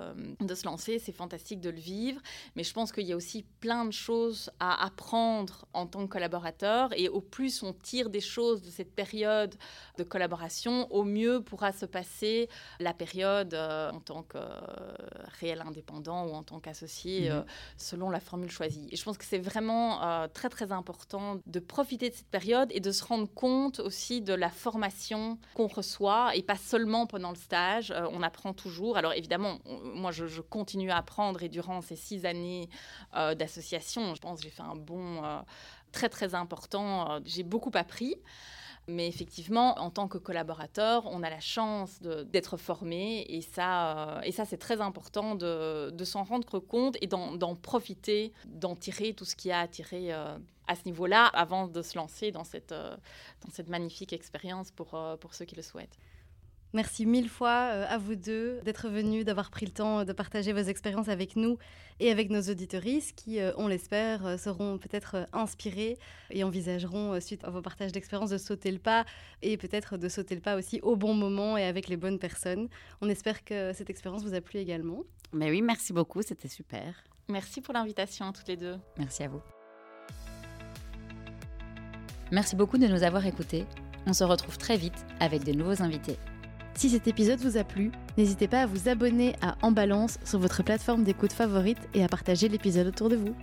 de, se lancer, c'est fantastique de le vivre, mais je pense qu'il y a aussi plein de choses à apprendre en tant que collaborateur. Et au plus on tire des choses de cette période de collaboration, au mieux pourra se passer la période euh, en tant que réel indépendant ou en tant qu'associé, mhm. selon la formule choisie. Et je pense que c'est vraiment très, très important de profiter de cette période et de se rendre compte aussi de la formation qu'on reçoit et pas seulement pendant le stage. Euh, on apprend toujours. Alors évidemment, moi je, continue à apprendre et durant ces six années euh, d'association, je pense que j'ai fait un bon euh, très très important. j'ai beaucoup appris. Mais effectivement, en tant que collaborateur, on a la chance d'être formé et ça, et ça c'est très important de, s'en rendre compte et d'en profiter, d'en tirer tout ce qui a à tirer à ce niveau-là avant de se lancer dans cette, euh, dans cette magnifique expérience pour, euh, pour ceux qui le souhaitent. Merci mille fois euh, à vous deux d'être venus, d'avoir pris le temps de partager vos expériences avec nous et avec nos auditoristes qui, on l'espère, seront peut-être inspirés et envisageront, suite à vos partages d'expériences, de sauter le pas et peut-être de sauter le pas aussi au bon moment et avec les bonnes personnes. On espère que cette expérience vous a plu également. Mais oui, merci beaucoup, c'était super. Merci pour l'invitation à toutes les deux. Merci à vous. Merci beaucoup de nous avoir écoutés. On se retrouve très vite avec de nouveaux invités. Si cet épisode vous a plu, n'hésitez pas à vous abonner à En Balance sur votre plateforme d'écoute favorite et à partager l'épisode autour de vous.